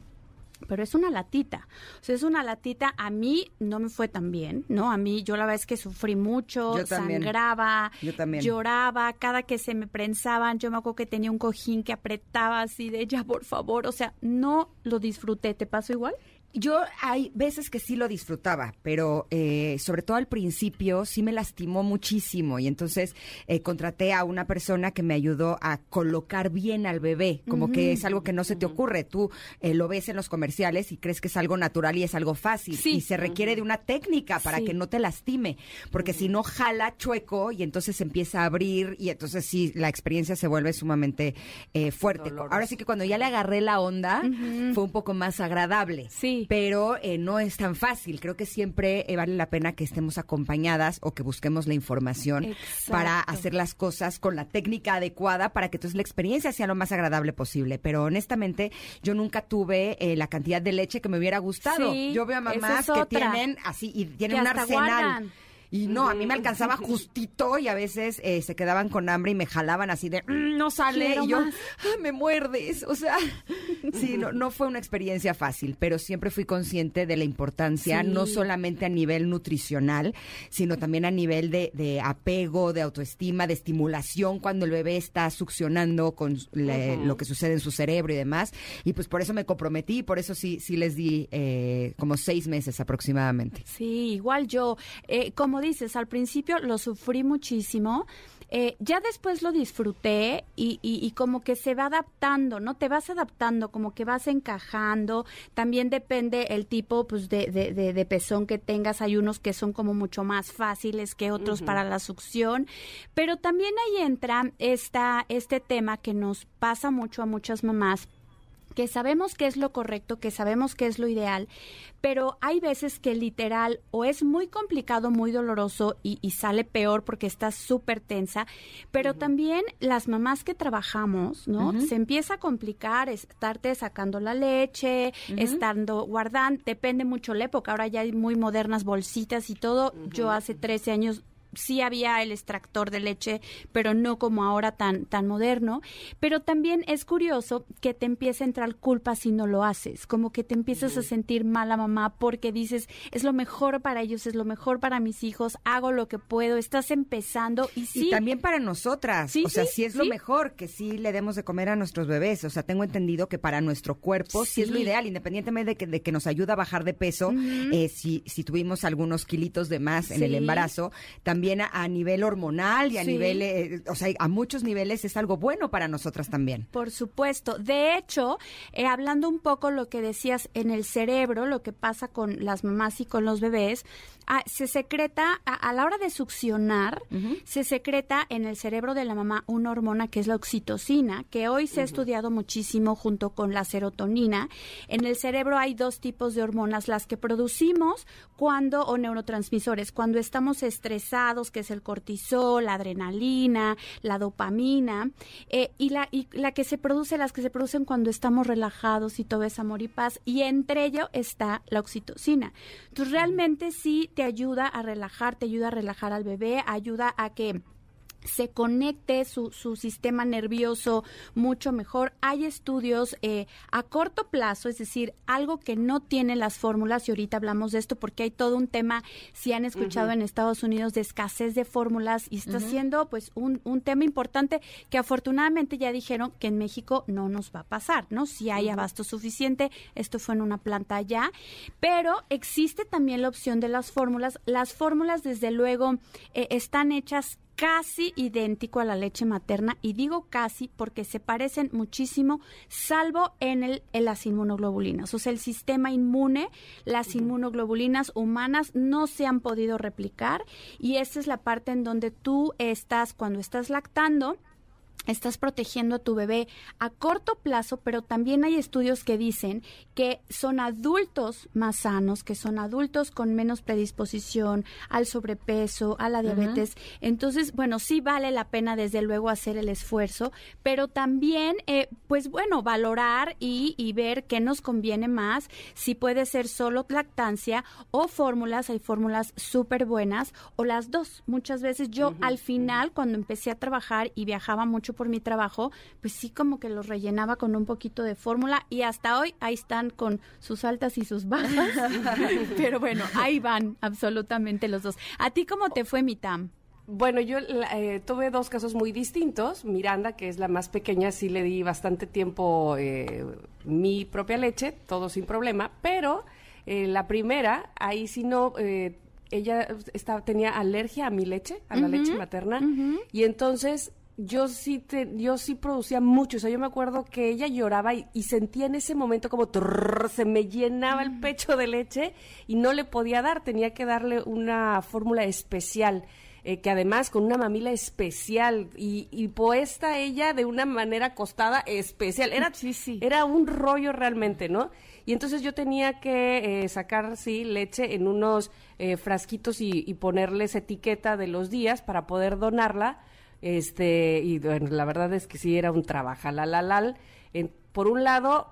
S7: pero es una latita. O sea, es una latita. A mí no me fue tan bien, ¿no? A mí, yo la verdad es que sufrí mucho, sangraba, lloraba, cada que se me prensaban, yo me acuerdo que tenía un cojín que apretaba así de ya, por favor. O sea, no lo disfruté. ¿Te pasó igual?
S3: Yo hay veces que sí lo disfrutaba, pero eh, sobre todo al principio sí me lastimó muchísimo y entonces eh, contraté a una persona que me ayudó a colocar bien al bebé, como que es algo que no se te ocurre. Tú eh, lo ves en los comerciales y crees que es algo natural y es algo fácil y se requiere de una técnica para que no te lastime, porque si no jala chueco y entonces empieza a abrir y entonces sí la experiencia se vuelve sumamente fuerte. Ahora sí que cuando ya le agarré la onda fue un poco más agradable.
S7: Sí
S3: pero eh, no es tan fácil. Creo que siempre eh, vale la pena que estemos acompañadas o que busquemos la información para hacer las cosas con la técnica adecuada para que entonces la experiencia sea lo más agradable posible. Pero honestamente, yo nunca tuve eh, la cantidad de leche que me hubiera gustado. yo veo a mamás que tienen así y tienen un arsenal. Y no, a mí me alcanzaba justito y a veces eh, se quedaban con hambre y me jalaban así de, mm, no sale. y yo, ah, me muerdes. O sea, sí, no, no fue una experiencia fácil, pero siempre fui consciente de la importancia, no solamente a nivel nutricional, sino también a nivel de, de, apego, de autoestima, de estimulación cuando el bebé está succionando con lo que sucede en su cerebro y demás. Y pues por eso me comprometí, por eso sí, sí les di eh, como seis meses aproximadamente.
S7: Sí, igual yo, eh, como dices, al principio lo sufrí muchísimo. Eh, ya después lo disfruté y, y, como que se va adaptando, ¿no? Te vas adaptando, como que vas encajando. También depende el tipo pues, de, de, de, pezón que tengas. Hay unos que son como mucho más fáciles que otros para la succión. Pero también ahí entra esta, este tema que nos pasa mucho a muchas mamás que sabemos que es lo correcto, que sabemos que es lo ideal, pero hay veces que literal o es muy complicado, muy doloroso y, sale peor porque estás súper tensa, pero también las mamás que trabajamos, ¿no? Se empieza a complicar, estarte sacando la leche, estando guardando, depende mucho la época, ahora ya hay muy modernas bolsitas y todo, yo hace 13 años sí había el extractor de leche, pero no como ahora tan, tan moderno. Pero también es curioso que te empiece a entrar culpa si no lo haces, como que te empiezas a sentir mala mamá porque dices, es lo mejor para ellos, es lo mejor para mis hijos, hago lo que puedo, estás empezando y sí.
S3: Y también para nosotras, o sea, sí, es lo mejor que sí le demos de comer a nuestros bebés, o sea, tengo entendido que para nuestro cuerpo sí, es lo ideal, independientemente de que, de que nos ayuda a bajar de peso, eh, si, si tuvimos algunos kilitos de más en el embarazo, también también a, nivel hormonal y a nivel, eh, o sea, a muchos niveles es algo bueno para nosotras también.
S7: Por supuesto. De hecho, eh, hablando un poco lo que decías en el cerebro, lo que pasa con las mamás y con los bebés, ah, se secreta, a, la hora de succionar, se secreta en el cerebro de la mamá una hormona que es la oxitocina, que hoy se ha estudiado muchísimo junto con la serotonina. En el cerebro hay dos tipos de hormonas, las que producimos cuando, o neurotransmisores, cuando estamos estresados, que es el cortisol, la adrenalina, la dopamina, eh, y, la, y la que se produce, las que se producen cuando estamos relajados y todo es amor y paz, y entre ello está la oxitocina. Entonces, realmente sí te ayuda a relajar, te ayuda a relajar al bebé, ayuda a que se conecte su, su, sistema nervioso mucho mejor. Hay estudios eh, a corto plazo, es decir, algo que no tiene las fórmulas, y ahorita hablamos de esto porque hay todo un tema, si han escuchado en Estados Unidos, de escasez de fórmulas y está siendo pues un, un, tema importante que afortunadamente ya dijeron que en México no nos va a pasar, ¿no? Si hay abasto suficiente, esto fue en una planta allá, pero existe también la opción de las fórmulas. Las fórmulas, desde luego, eh, están hechas casi idéntico a la leche materna y digo casi porque se parecen muchísimo salvo en, el, en las inmunoglobulinas. O sea, el sistema inmune, las inmunoglobulinas humanas no se han podido replicar y esa es la parte en donde tú estás cuando estás lactando estás protegiendo a tu bebé a corto plazo, pero también hay estudios que dicen que son adultos más sanos, que son adultos con menos predisposición al sobrepeso, a la diabetes. Entonces, bueno, sí vale la pena desde luego hacer el esfuerzo, pero también, eh, pues bueno, valorar y, y ver qué nos conviene más, si puede ser solo lactancia o fórmulas, hay fórmulas súper buenas, o las dos. Muchas veces yo al final, cuando empecé a trabajar y viajaba mucho por mi trabajo, pues sí como que los rellenaba con un poquito de fórmula y hasta hoy ahí están con sus altas y sus bajas. Pero bueno, ahí van absolutamente los dos. ¿A ti cómo te fue mi Tam?
S2: Bueno, yo eh, tuve dos casos muy distintos. Miranda, que es la más pequeña, sí le di bastante tiempo eh, mi propia leche, todo sin problema, pero eh, la primera, ahí sí no, ella estaba, tenía alergia a mi leche, a la leche materna, y entonces yo sí te, yo sí producía mucho, o sea, yo me acuerdo que ella lloraba y, sentía en ese momento como se me llenaba el pecho de leche y no le podía dar, tenía que darle una fórmula especial. Eh, que además con una mamila especial y, y, puesta ella de una manera acostada especial. Era, sí, sí. era un rollo realmente, ¿no? Y entonces yo tenía que eh, sacar, sí, leche en unos eh, frasquitos y, y ponerles etiqueta de los días para poder donarla este, y bueno, la verdad es que sí era un trabajalalal. En, por un lado,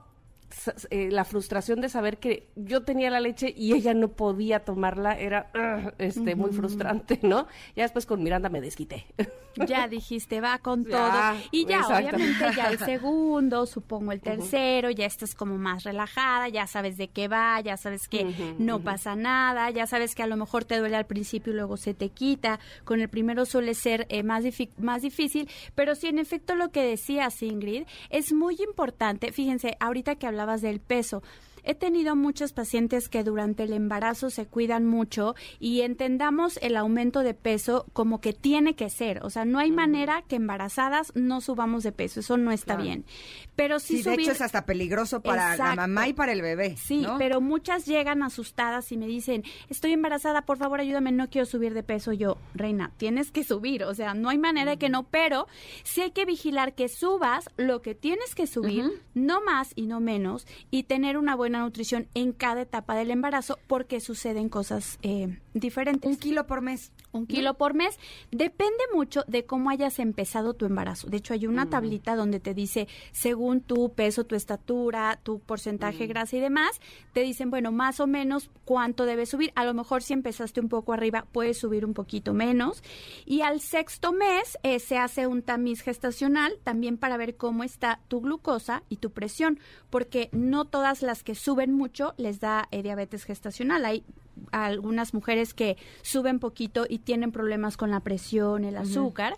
S2: eh, la frustración de saber que yo tenía la leche y ella no podía tomarla era este muy frustrante, ¿no? Ya después con Miranda me desquité.
S7: Ya dijiste, va con todo. y ya, obviamente, ya el segundo, supongo el tercero, ya estás como más relajada, ya sabes de qué va, ya sabes que no pasa nada, ya sabes que a lo mejor te duele al principio y luego se te quita. Con el primero suele ser eh, más, más difícil, pero sí, en efecto, lo que decía Ingrid, es muy importante. Fíjense, ahorita que hablabas del peso, He tenido muchos pacientes que durante el embarazo se cuidan mucho y entendamos el aumento de peso como que tiene que ser. O sea, no hay manera que embarazadas no subamos de peso. Eso no está bien. Pero sí,
S3: de hecho es hasta peligroso para la mamá y para el bebé.
S7: Sí, pero muchas llegan asustadas y me dicen, estoy embarazada, por favor ayúdame, no quiero subir de peso. Yo, reina, tienes que subir. O sea, no hay manera de que no, pero sí hay que vigilar que subas lo que tienes que subir, no más y no menos, y tener una buena nutrición en cada etapa del embarazo porque suceden cosas eh, diferentes.
S3: Un kilo por mes.
S7: Un kilo por mes. Depende mucho de cómo hayas empezado tu embarazo. De hecho, hay una mm. tablita donde te dice, según tu peso, tu estatura, tu porcentaje de mm. grasa y demás, te dicen, bueno, más o menos cuánto debes subir. A lo mejor si empezaste un poco arriba, puedes subir un poquito menos. Y al sexto mes eh, se hace un tamiz gestacional también para ver cómo está tu glucosa y tu presión, porque no todas las que suben mucho les da eh, diabetes gestacional. Hay algunas mujeres que suben poquito y tienen problemas con la presión, el azúcar.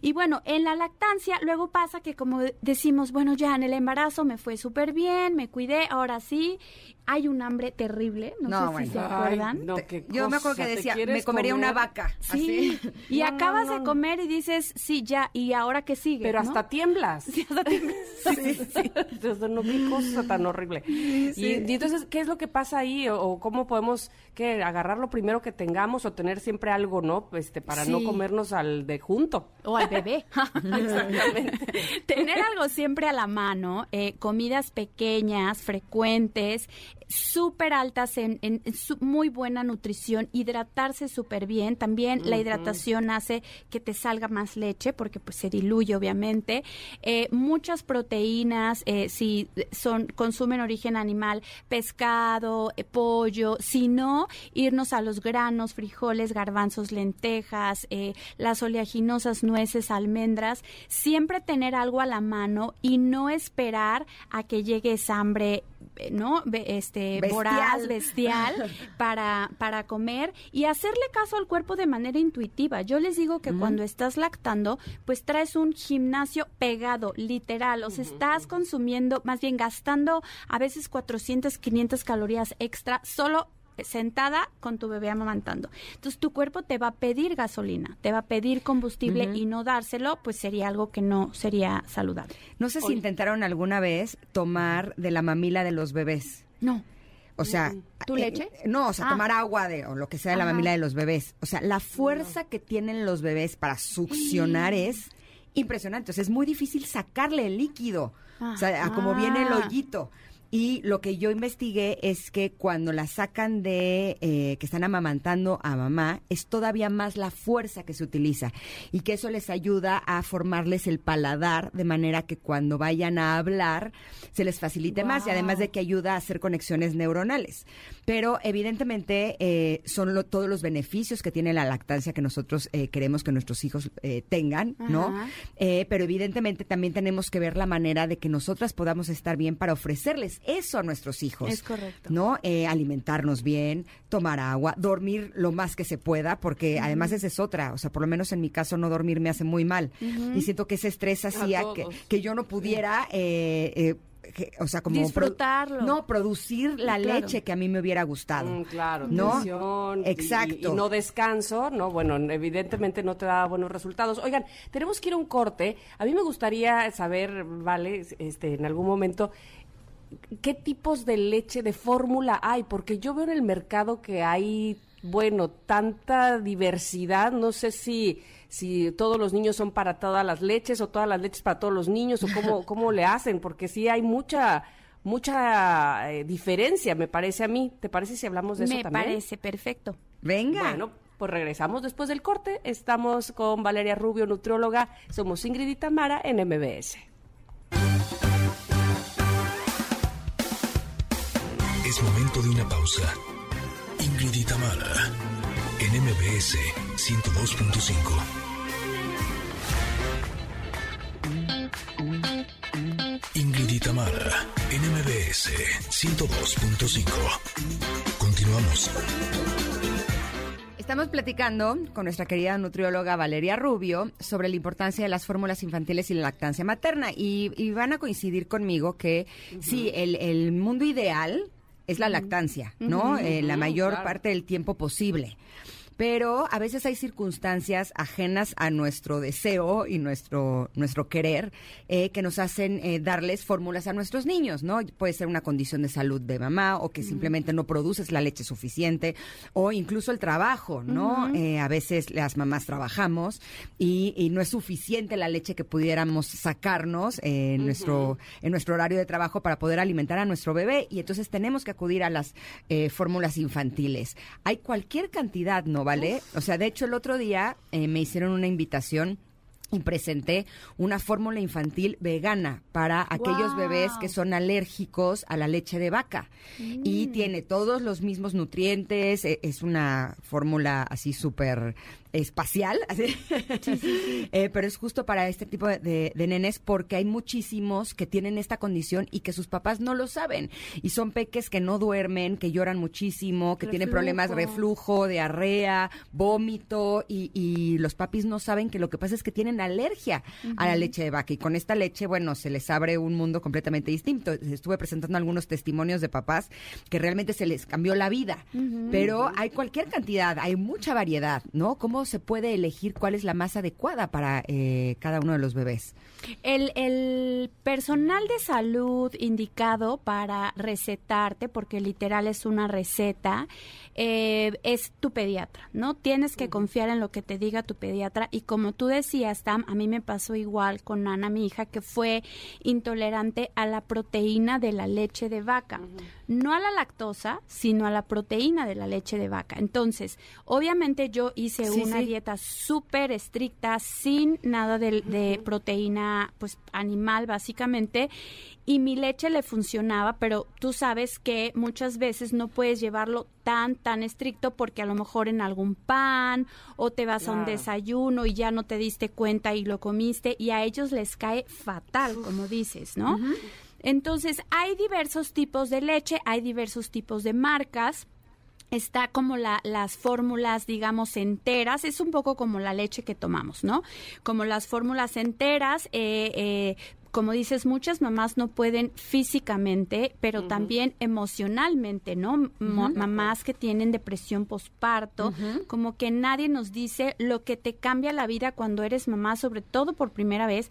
S7: Y bueno, en la lactancia luego pasa que como decimos, bueno, ya en el embarazo me fue súper bien, me cuidé, ahora sí, hay un hambre terrible, no, sé si se acuerdan.
S3: yo me acuerdo que decía, me comería una vaca.
S7: Sí, y acabas de comer y dices, sí, ya, ¿y ahora qué sigue?
S2: Pero hasta tiemblas. Sí, hasta tiemblas. sí, sí. Entonces, no, qué cosa tan horrible. Y, entonces, ¿qué es lo que pasa ahí o, cómo podemos que agarrar lo primero que tengamos o tener siempre algo, ¿no? Este, para no comernos al de junto.
S7: O al bebé. Exactamente. tener algo siempre a la mano, eh, comidas pequeñas, frecuentes, súper altas en, en, muy buena nutrición, hidratarse súper bien. También la hidratación hace que te salga más leche porque pues se diluye obviamente. Eh, muchas proteínas, eh, si son consumen origen animal, pescado, eh, pollo, si no, irnos a los granos, frijoles, garbanzos, lentejas, las oleaginosas, nueces, almendras, siempre tener algo a la mano y no esperar a que llegue esa hambre ¿no? Este, bestial. voraz, bestial, para, para comer y hacerle caso al cuerpo de manera intuitiva. Yo les digo que cuando estás lactando, pues traes un gimnasio pegado, literal, o sea, estás consumiendo, más bien gastando a veces 400, 500 calorías extra solo sentada con tu bebé amamantando. Entonces tu cuerpo te va a pedir gasolina, te va a pedir combustible y no dárselo, pues sería algo que no sería saludable.
S3: No sé si intentaron alguna vez tomar de la mamila de los bebés.
S7: No.
S3: O sea,
S7: ¿tu leche?
S3: Eh, no, o sea, ah. tomar agua de o lo que sea de la mamila de los bebés. O sea, la fuerza que tienen los bebés para succionar es impresionante. O sea, es muy difícil sacarle el líquido. O sea, como viene el hoyito. Y lo que yo investigué es que cuando la sacan de eh, que están amamantando a mamá, es todavía más la fuerza que se utiliza y que eso les ayuda a formarles el paladar de manera que cuando vayan a hablar se les facilite más y además de que ayuda a hacer conexiones neuronales. Pero evidentemente eh, son todos los beneficios que tiene la lactancia que nosotros eh, queremos que nuestros hijos tengan, ¿no? pero evidentemente también tenemos que ver la manera de que nosotras podamos estar bien para ofrecerles eso a nuestros hijos.
S7: Es correcto.
S3: ¿No? Eh, alimentarnos bien, tomar agua, dormir lo más que se pueda, porque además esa es otra. O sea, por lo menos en mi caso, no dormir me hace muy mal. Y siento que ese estrés hacía que, que, yo no pudiera. Eh, eh, o sea, como
S7: disfrutarlo.
S3: no, producir la leche que a mí me hubiera gustado.
S2: Mm, claro,
S3: ¿no? Exacto.
S2: Y, no descanso, ¿no? Bueno, evidentemente no te da buenos resultados. Oigan, tenemos que ir a un corte. A mí me gustaría saber, vale, este, en algún momento qué tipos de leche de fórmula hay, porque yo veo en el mercado que hay, bueno, tanta diversidad, no sé si si todos los niños son para todas las leches o todas las leches para todos los niños o cómo, cómo le hacen, porque sí hay mucha mucha eh, diferencia, me parece a mí. ¿Te parece si hablamos de eso también?
S7: Me parece perfecto.
S3: Venga.
S2: Bueno, pues regresamos después del corte. Estamos con Valeria Rubio, nutrióloga. Somos Ingrid y Tamara en MBS.
S1: Es momento de una pausa. Ingrid y en MBS 102.5. Ingrid y en MBS 102.5. Continuamos.
S3: Estamos platicando con nuestra querida nutrióloga Valeria Rubio sobre la importancia de las fórmulas infantiles y la lactancia materna. Y, van a coincidir conmigo que sí, el, el mundo ideal es la lactancia, ¿no? Eh, la mayor parte del tiempo posible pero a veces hay circunstancias ajenas a nuestro deseo y nuestro, nuestro querer eh, que nos hacen eh, darles fórmulas a nuestros niños, ¿no? Puede ser una condición de salud de mamá o que simplemente no produces la leche suficiente o incluso el trabajo, ¿no? Eh, a veces las mamás trabajamos y, no es suficiente la leche que pudiéramos sacarnos en, nuestro, en nuestro horario de trabajo para poder alimentar a nuestro bebé y entonces tenemos que acudir a las fórmulas infantiles. Hay cualquier cantidad, ¿no? ¿Vale? O sea, de hecho, el otro día eh, me hicieron una invitación y presenté una fórmula infantil vegana para aquellos bebés que son alérgicos a la leche de vaca. Y mm. tiene todos los mismos nutrientes, e, es una fórmula así súper espacial, eh, pero es justo para este tipo de, nenes porque hay muchísimos que tienen esta condición y que sus papás no lo saben. Y son peques que no duermen, que lloran muchísimo, que tienen problemas de reflujo, diarrea, vómito y, y, los papis no saben que lo que pasa es que tienen alergia a la leche de vaca. Y con esta leche, bueno, se les abre un mundo completamente distinto. Estuve presentando algunos testimonios de papás que realmente se les cambió la vida, pero hay cualquier cantidad, hay mucha variedad, ¿no? ¿Cómo se puede elegir cuál es la más adecuada para eh, cada uno de los bebés?
S7: El, el, personal de salud indicado para recetarte, porque literal es una receta, eh, es tu pediatra, ¿no? Tienes que confiar en lo que te diga tu pediatra y como tú decías, Tam, a mí me pasó igual con Ana, mi hija, que fue intolerante a la proteína de la leche de vaca. No a la lactosa, sino a la proteína de la leche de vaca. Entonces, obviamente yo hice una dieta súper estricta, sin nada de, de proteína pues animal, básicamente, y mi leche le funcionaba, pero tú sabes que muchas veces no puedes llevarlo tan, tan estricto porque a lo mejor en algún pan o te vas a un desayuno y ya no te diste cuenta y lo comiste y a ellos les cae fatal, como dices, ¿no? Entonces, hay diversos tipos de leche, hay diversos tipos de marcas. Está como la, las fórmulas, digamos, enteras, es un poco como la leche que tomamos, ¿no? Como las fórmulas enteras, eh, eh, como dices, muchas mamás no pueden físicamente, pero también emocionalmente, ¿no? Mamás que tienen depresión posparto, como que nadie nos dice lo que te cambia la vida cuando eres mamá, sobre todo por primera vez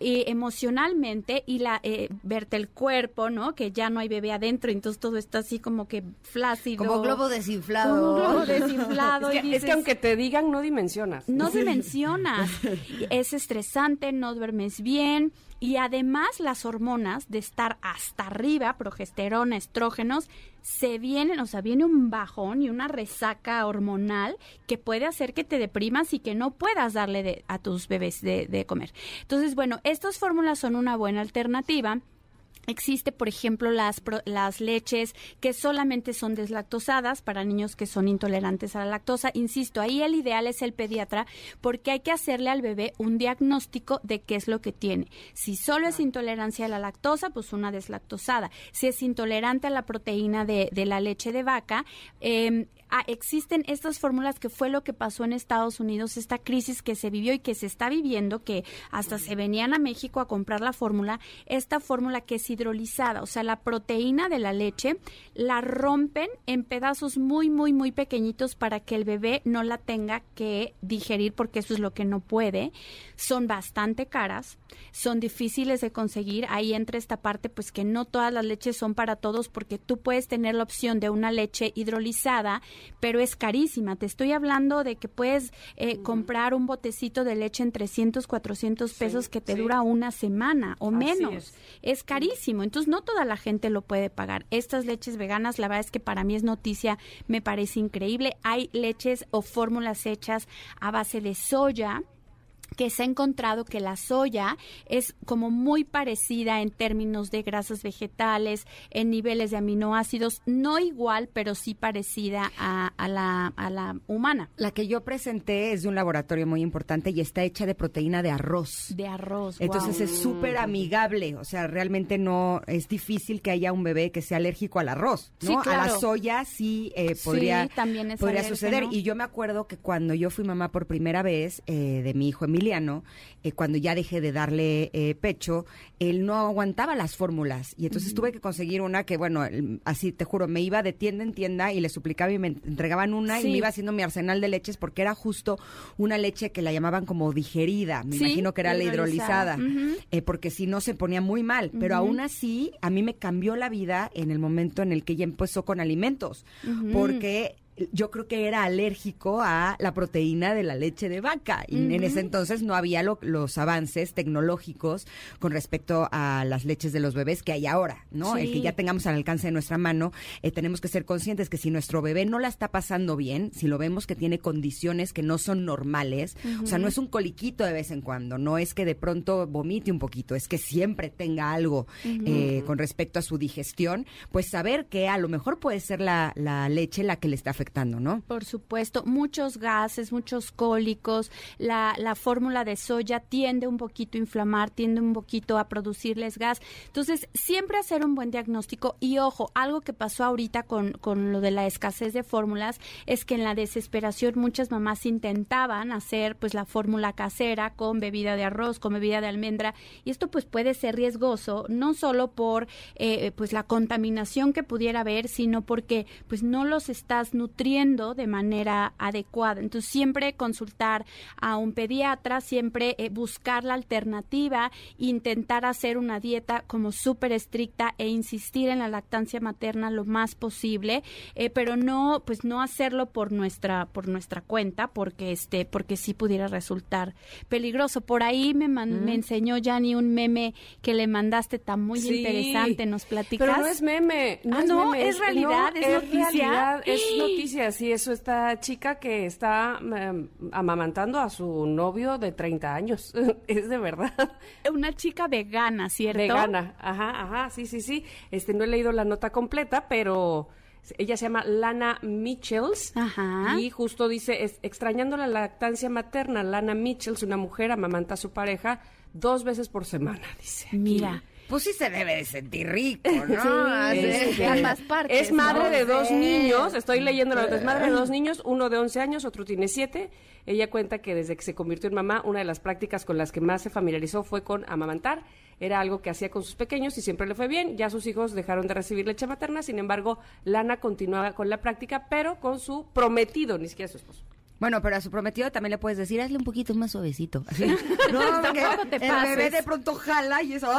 S7: y emocionalmente y la eh, verte el cuerpo, ¿no? Que ya no hay bebé adentro, entonces todo está así como que flácido.
S3: Como globo desinflado.
S7: Como globo desinflado.
S2: es, que, es, que, aunque te digan, no dimensionas.
S7: No dimensionas. es estresante, no duermes bien. Y además las hormonas de estar hasta arriba, progesterona, estrógenos, se vienen, o sea, viene un bajón y una resaca hormonal que puede hacer que te deprimas y que no puedas darle a tus bebés de, de comer. Entonces, bueno, estas fórmulas son una buena alternativa Existe, por ejemplo, las, las leches que solamente son deslactosadas para niños que son intolerantes a la lactosa. Insisto, ahí el ideal es el pediatra porque hay que hacerle al bebé un diagnóstico de qué es lo que tiene. Si solo es intolerancia a la lactosa, pues una deslactosada. Si es intolerante a la proteína de, de la leche de vaca, eh, Ah, existen estas fórmulas que fue lo que pasó en Estados Unidos, esta crisis que se vivió y que se está viviendo, que hasta se venían a México a comprar la fórmula, esta fórmula que es hidrolizada, o sea, la proteína de la leche la rompen en pedazos muy, muy, muy pequeñitos para que el bebé no la tenga que digerir, porque eso es lo que no puede. Son bastante caras, son difíciles de conseguir. Ahí entra esta parte, pues que no todas las leches son para todos, porque tú puedes tener la opción de una leche hidrolizada pero es carísima. Te estoy hablando de que puedes eh, comprar un botecito de leche en 300, 400 pesos que te dura una semana o menos. Es. carísimo. Entonces, no toda la gente lo puede pagar. Estas leches veganas, la verdad es que para mí es noticia, me parece increíble. Hay leches o fórmulas hechas a base de soya que se ha encontrado que la soya es como muy parecida en términos de grasas vegetales, en niveles de aminoácidos, no igual, pero sí parecida a, la, a la humana.
S3: La que yo presenté es de un laboratorio muy importante y está hecha de proteína de arroz.
S7: De arroz.
S3: Entonces es súper amigable, o sea, realmente no es difícil que haya un bebé que sea alérgico al arroz, ¿no? A la soya sí eh, podría,
S7: también
S3: podría suceder. Y yo me acuerdo que cuando yo fui mamá por primera vez eh, de mi hijo Emilio, eh, cuando ya dejé de darle eh, pecho, él no aguantaba las fórmulas. Y entonces tuve que conseguir una que, bueno, así te juro, me iba de tienda en tienda y le suplicaba y me entregaban una y me iba haciendo mi arsenal de leches porque era justo una leche que la llamaban como digerida. Me imagino que era la hidrolizada, eh, porque si no se ponía muy mal. Pero aún así, a mí me cambió la vida en el momento en el que ella empezó con alimentos, porque yo creo que era alérgico a la proteína de la leche de vaca. Y en ese entonces no había los avances tecnológicos con respecto a las leches de los bebés que hay ahora, ¿no? El que ya tengamos al alcance de nuestra mano, eh, tenemos que ser conscientes que si nuestro bebé no la está pasando bien, si lo vemos que tiene condiciones que no son normales, o sea, no es un coliquito de vez en cuando, no es que de pronto vomite un poquito, es que siempre tenga algo eh, con respecto a su digestión, pues saber que a lo mejor puede ser la, la leche la que le está afectando
S7: Por supuesto, muchos gases, muchos cólicos, la, la fórmula de soya tiende un poquito a inflamar, tiende un poquito a producirles gas. Entonces, siempre hacer un buen diagnóstico y ojo, algo que pasó ahorita con, con lo de la escasez de fórmulas es que en la desesperación muchas mamás intentaban hacer pues la fórmula casera con bebida de arroz, con bebida de almendra y esto pues puede ser riesgoso, no solo por eh, pues la contaminación que pudiera haber, sino porque pues no los estás nutriendo nutriendo de manera adecuada. Entonces, siempre consultar a un pediatra, siempre eh, buscar la alternativa, intentar hacer una dieta como súper estricta e insistir en la lactancia materna lo más posible, eh, pero no, pues no hacerlo por nuestra, por nuestra cuenta, porque este, porque sí pudiera resultar peligroso. Por ahí me, me enseñó Yanni un meme que le mandaste tan muy interesante, ¿nos platicas?
S2: Pero no es meme, no,
S7: ah,
S2: es,
S7: no es, realidad, es, noticia.
S2: es noticia, sí, eso esta chica que está em, amamantando a su novio de 30 años, es de verdad.
S7: Una chica vegana, ¿cierto?
S2: Vegana, ajá, ajá, sí, sí, sí. Este, no he leído la nota completa, pero ella se llama Lana Mitchells Ajá. y justo dice, extrañando la lactancia materna, Lana Mitchells, una mujer, amamanta a su pareja dos veces por semana, dice.
S3: Mira. Pues sí se debe de sentir rico, ¿no?
S7: es, ambas partes.
S2: Es madre de dos niños, estoy leyendo es madre de dos niños, uno de 11 años, otro tiene 7. Ella cuenta que desde que se convirtió en mamá, una de las prácticas con las que más se familiarizó fue con amamantar. Era algo que hacía con sus pequeños y siempre le fue bien. Ya sus hijos dejaron de recibir leche materna, sin embargo, Lana continuaba con la práctica, pero con su prometido, ni siquiera su esposo.
S3: Bueno, pero a su prometido también le puedes decir, hazle un poquito más suavecito. no, porque te el bebé de pronto jala y eso,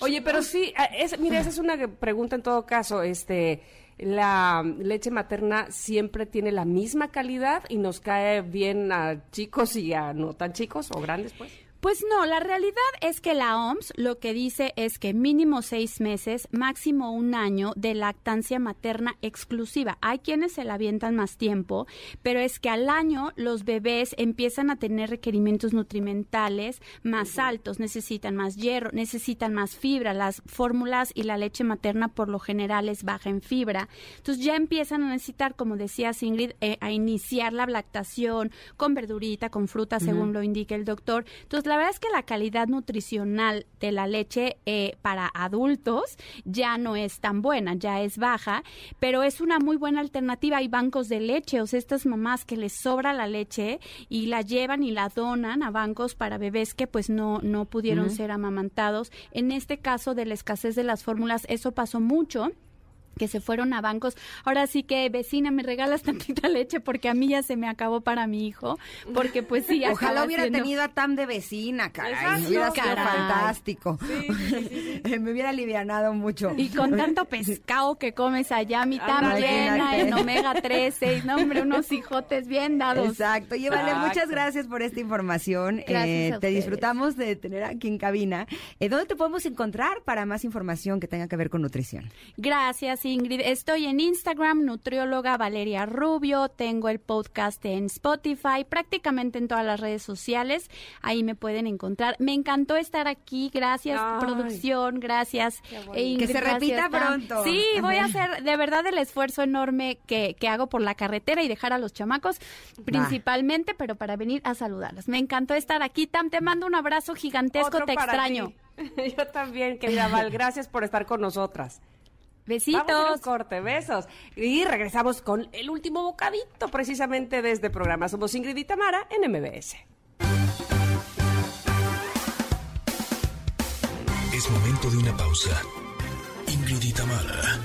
S2: Oye, pero sí, es, mira, esa es una pregunta en todo caso, este la leche materna siempre tiene la misma calidad y nos cae bien a chicos y a no tan chicos o grandes, pues.
S7: Pues no, la realidad es que la OMS lo que dice es que mínimo seis meses, máximo un año de lactancia materna exclusiva. Hay quienes se la avientan más tiempo, pero es que al año los bebés empiezan a tener requerimientos nutrimentales más altos, necesitan más hierro, necesitan más fibra. Las fórmulas y la leche materna por lo general es baja en fibra. Entonces ya empiezan a necesitar, como decía Ingrid, eh, a iniciar la lactación con verdurita, con fruta, según lo indica el doctor. Entonces la verdad es que la calidad nutricional de la leche eh, para adultos ya no es tan buena, ya es baja, pero es una muy buena alternativa. Hay bancos de leche, o sea, estas mamás que les sobra la leche y la llevan y la donan a bancos para bebés que pues no, no pudieron ser amamantados. En este caso de la escasez de las fórmulas, eso pasó mucho que se fueron a bancos. Ahora sí que, vecina, me regalas tantita leche porque a mí ya se me acabó para mi hijo. Porque pues sí,
S3: Ojalá hubiera tenido a Tam de vecina, caray. hubiera sido fantástico. me hubiera alivianado mucho.
S7: Y con tanto pescado que comes allá, mi Tam llena en omega 13. No, hombre, unos hijotes bien dados.
S3: Exacto. Y vale, muchas gracias por esta información. Eh, te disfrutamos de tener aquí en cabina. Eh, ¿Dónde te podemos encontrar para más información que tenga que ver con nutrición?
S7: Gracias, Ingrid. Estoy en Instagram, nutrióloga Valeria Rubio. Tengo el podcast en Spotify, prácticamente en todas las redes sociales. Ahí me pueden encontrar. Me encantó estar aquí. Gracias, producción. Gracias,
S3: Que se repita pronto.
S7: Sí, voy a hacer de verdad el esfuerzo enorme que, hago por la carretera y dejar a los chamacos, principalmente, pero para venir a saludarlos. Me encantó estar aquí. Tam, te mando un abrazo gigantesco. te extraño.
S2: Yo también, querida Val. Gracias por estar con nosotras.
S7: Besitos.
S2: Vamos corte, besos. Y regresamos con el último bocadito precisamente de este programa. Somos Ingrid y Tamara en MBS.
S1: Es momento de una pausa. Ingrid y Tamara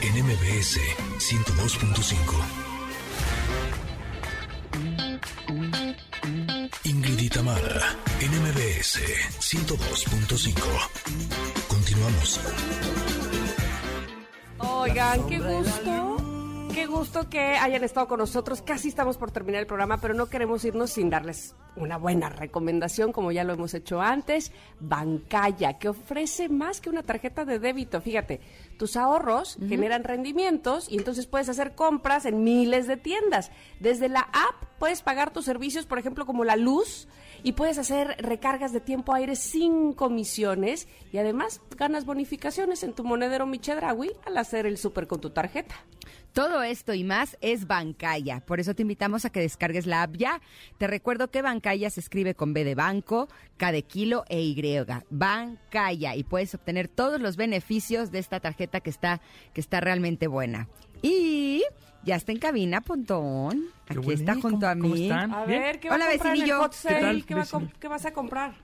S1: en MBS 102.5. Ingrid y Tamara en MBS 102.5. Continuamos.
S2: Oigan, qué gusto. Qué gusto que hayan estado con nosotros. Casi estamos por terminar el programa, pero no queremos irnos sin darles una buena recomendación, como ya lo hemos hecho antes. Bancaya, que ofrece más que una tarjeta de débito. Fíjate, tus ahorros generan rendimientos y entonces puedes hacer compras en miles de tiendas. Desde la app puedes pagar tus servicios, por ejemplo, como la luz y puedes hacer recargas de tiempo aire sin comisiones y además ganas bonificaciones en tu monedero Michedrawi al hacer el súper con tu tarjeta.
S3: Todo esto y más es Bancaya. Por eso te invitamos a que descargues la app ya. Te recuerdo que Bancaya se escribe con B de banco, K de kilo e Y. Bancaya. Y puedes obtener todos los beneficios de esta tarjeta que está, que está realmente buena. Y ya está en cabina, Pontón. Aquí está junto a mí.
S2: A ver, ¿qué, Hola, vecinillo. ¿Qué, vas a comprar?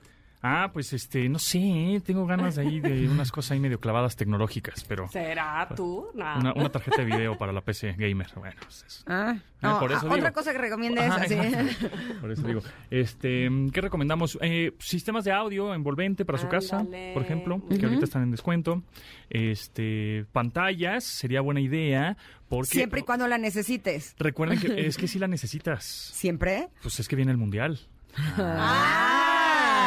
S8: Ah, pues este, no sé, ¿eh? tengo ganas de ahí de unas cosas ahí medio clavadas tecnológicas, pero...
S2: ¿Será tú? No.
S8: Una, una tarjeta de video para la PC gamer, bueno, pues eso.
S3: Ah,
S8: Ah,
S3: no,
S8: por eso
S3: ah, otra
S8: digo.
S3: cosa que recomiende es así.
S8: exacto. Por eso digo, este, ¿qué recomendamos? Eh, sistemas de audio envolvente para su casa, por ejemplo, que ahorita están en descuento. Este, pantallas, sería buena idea, porque...
S3: Siempre y cuando la necesites.
S8: Recuerden que es que si la necesitas.
S3: ¿Siempre?
S8: Pues es que viene el mundial.
S2: Ah,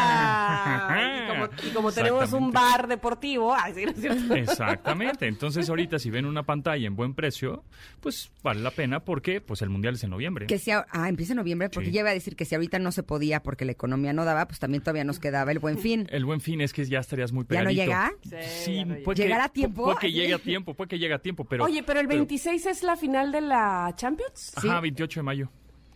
S2: y como, y como tenemos un
S8: Exactamente.
S2: bar deportivo, ay, sí, ¿no es cierto?
S8: Exactamente. Entonces ahorita si ven una pantalla en buen precio, pues vale la pena porque pues el mundial es en noviembre.
S3: Que si, a- ah, empieza en noviembre, porque
S8: Sí.
S3: ya iba a decir que si ahorita no se podía porque la economía no daba, pues también todavía nos quedaba el buen fin.
S8: El buen fin es que ya estarías muy
S3: ¿Ya no
S8: pegadito.
S3: llega?
S2: Sí,
S8: Sí,
S2: ya no llega.
S8: puede que-
S3: ¿Llegará a tiempo?
S8: Puede que llegue a tiempo, puede que llegue a tiempo, pero...
S2: Oye, pero el 26 es la final de la Champions.
S8: Ajá, 28 de mayo.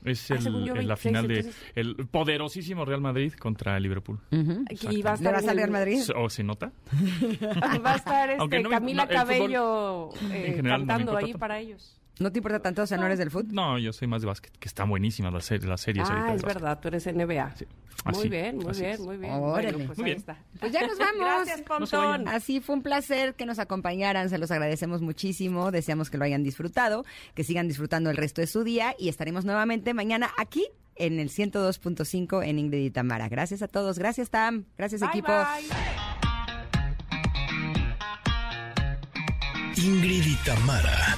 S8: Es
S2: Ah,
S8: el-
S2: yo,
S8: la
S2: 26,
S8: final de
S2: entonces.
S8: el poderosísimo Real Madrid contra el Liverpool.
S2: Y va a
S3: ¿Le
S2: estar
S3: vas
S2: en
S3: al
S2: el-
S3: Real Madrid?
S8: ¿O se nota?
S2: Va a estar este,
S8: no
S2: Camila
S8: no, el fútbol,
S2: Cabello eh,
S8: general,
S2: cantando ahí
S8: tanto.
S2: para ellos.
S3: ¿No te importa tanto, o sea, no eres del fútbol?
S8: No, yo soy más de básquet, que están buenísimas las, se- las series ahorita
S2: Ah, es verdad, tú eres NBA.
S8: Sí.
S2: Muy bien, muy
S8: así
S2: bien, muy bien.
S3: Órale.
S2: Bueno, pues
S8: Muy
S2: ahí
S8: bien.
S2: está.
S3: Pues ya nos vamos.
S2: Gracias,
S8: No.
S2: Pontón.
S3: Así fue un placer que nos acompañaran, se los agradecemos muchísimo, deseamos que lo hayan disfrutado, que sigan disfrutando el resto de su día y estaremos nuevamente mañana aquí en el 102.5 en Ingrid y Tamara. Gracias a todos, gracias Tam, gracias
S2: Bye,
S3: equipo.
S2: bye.
S1: Ingrid y Tamara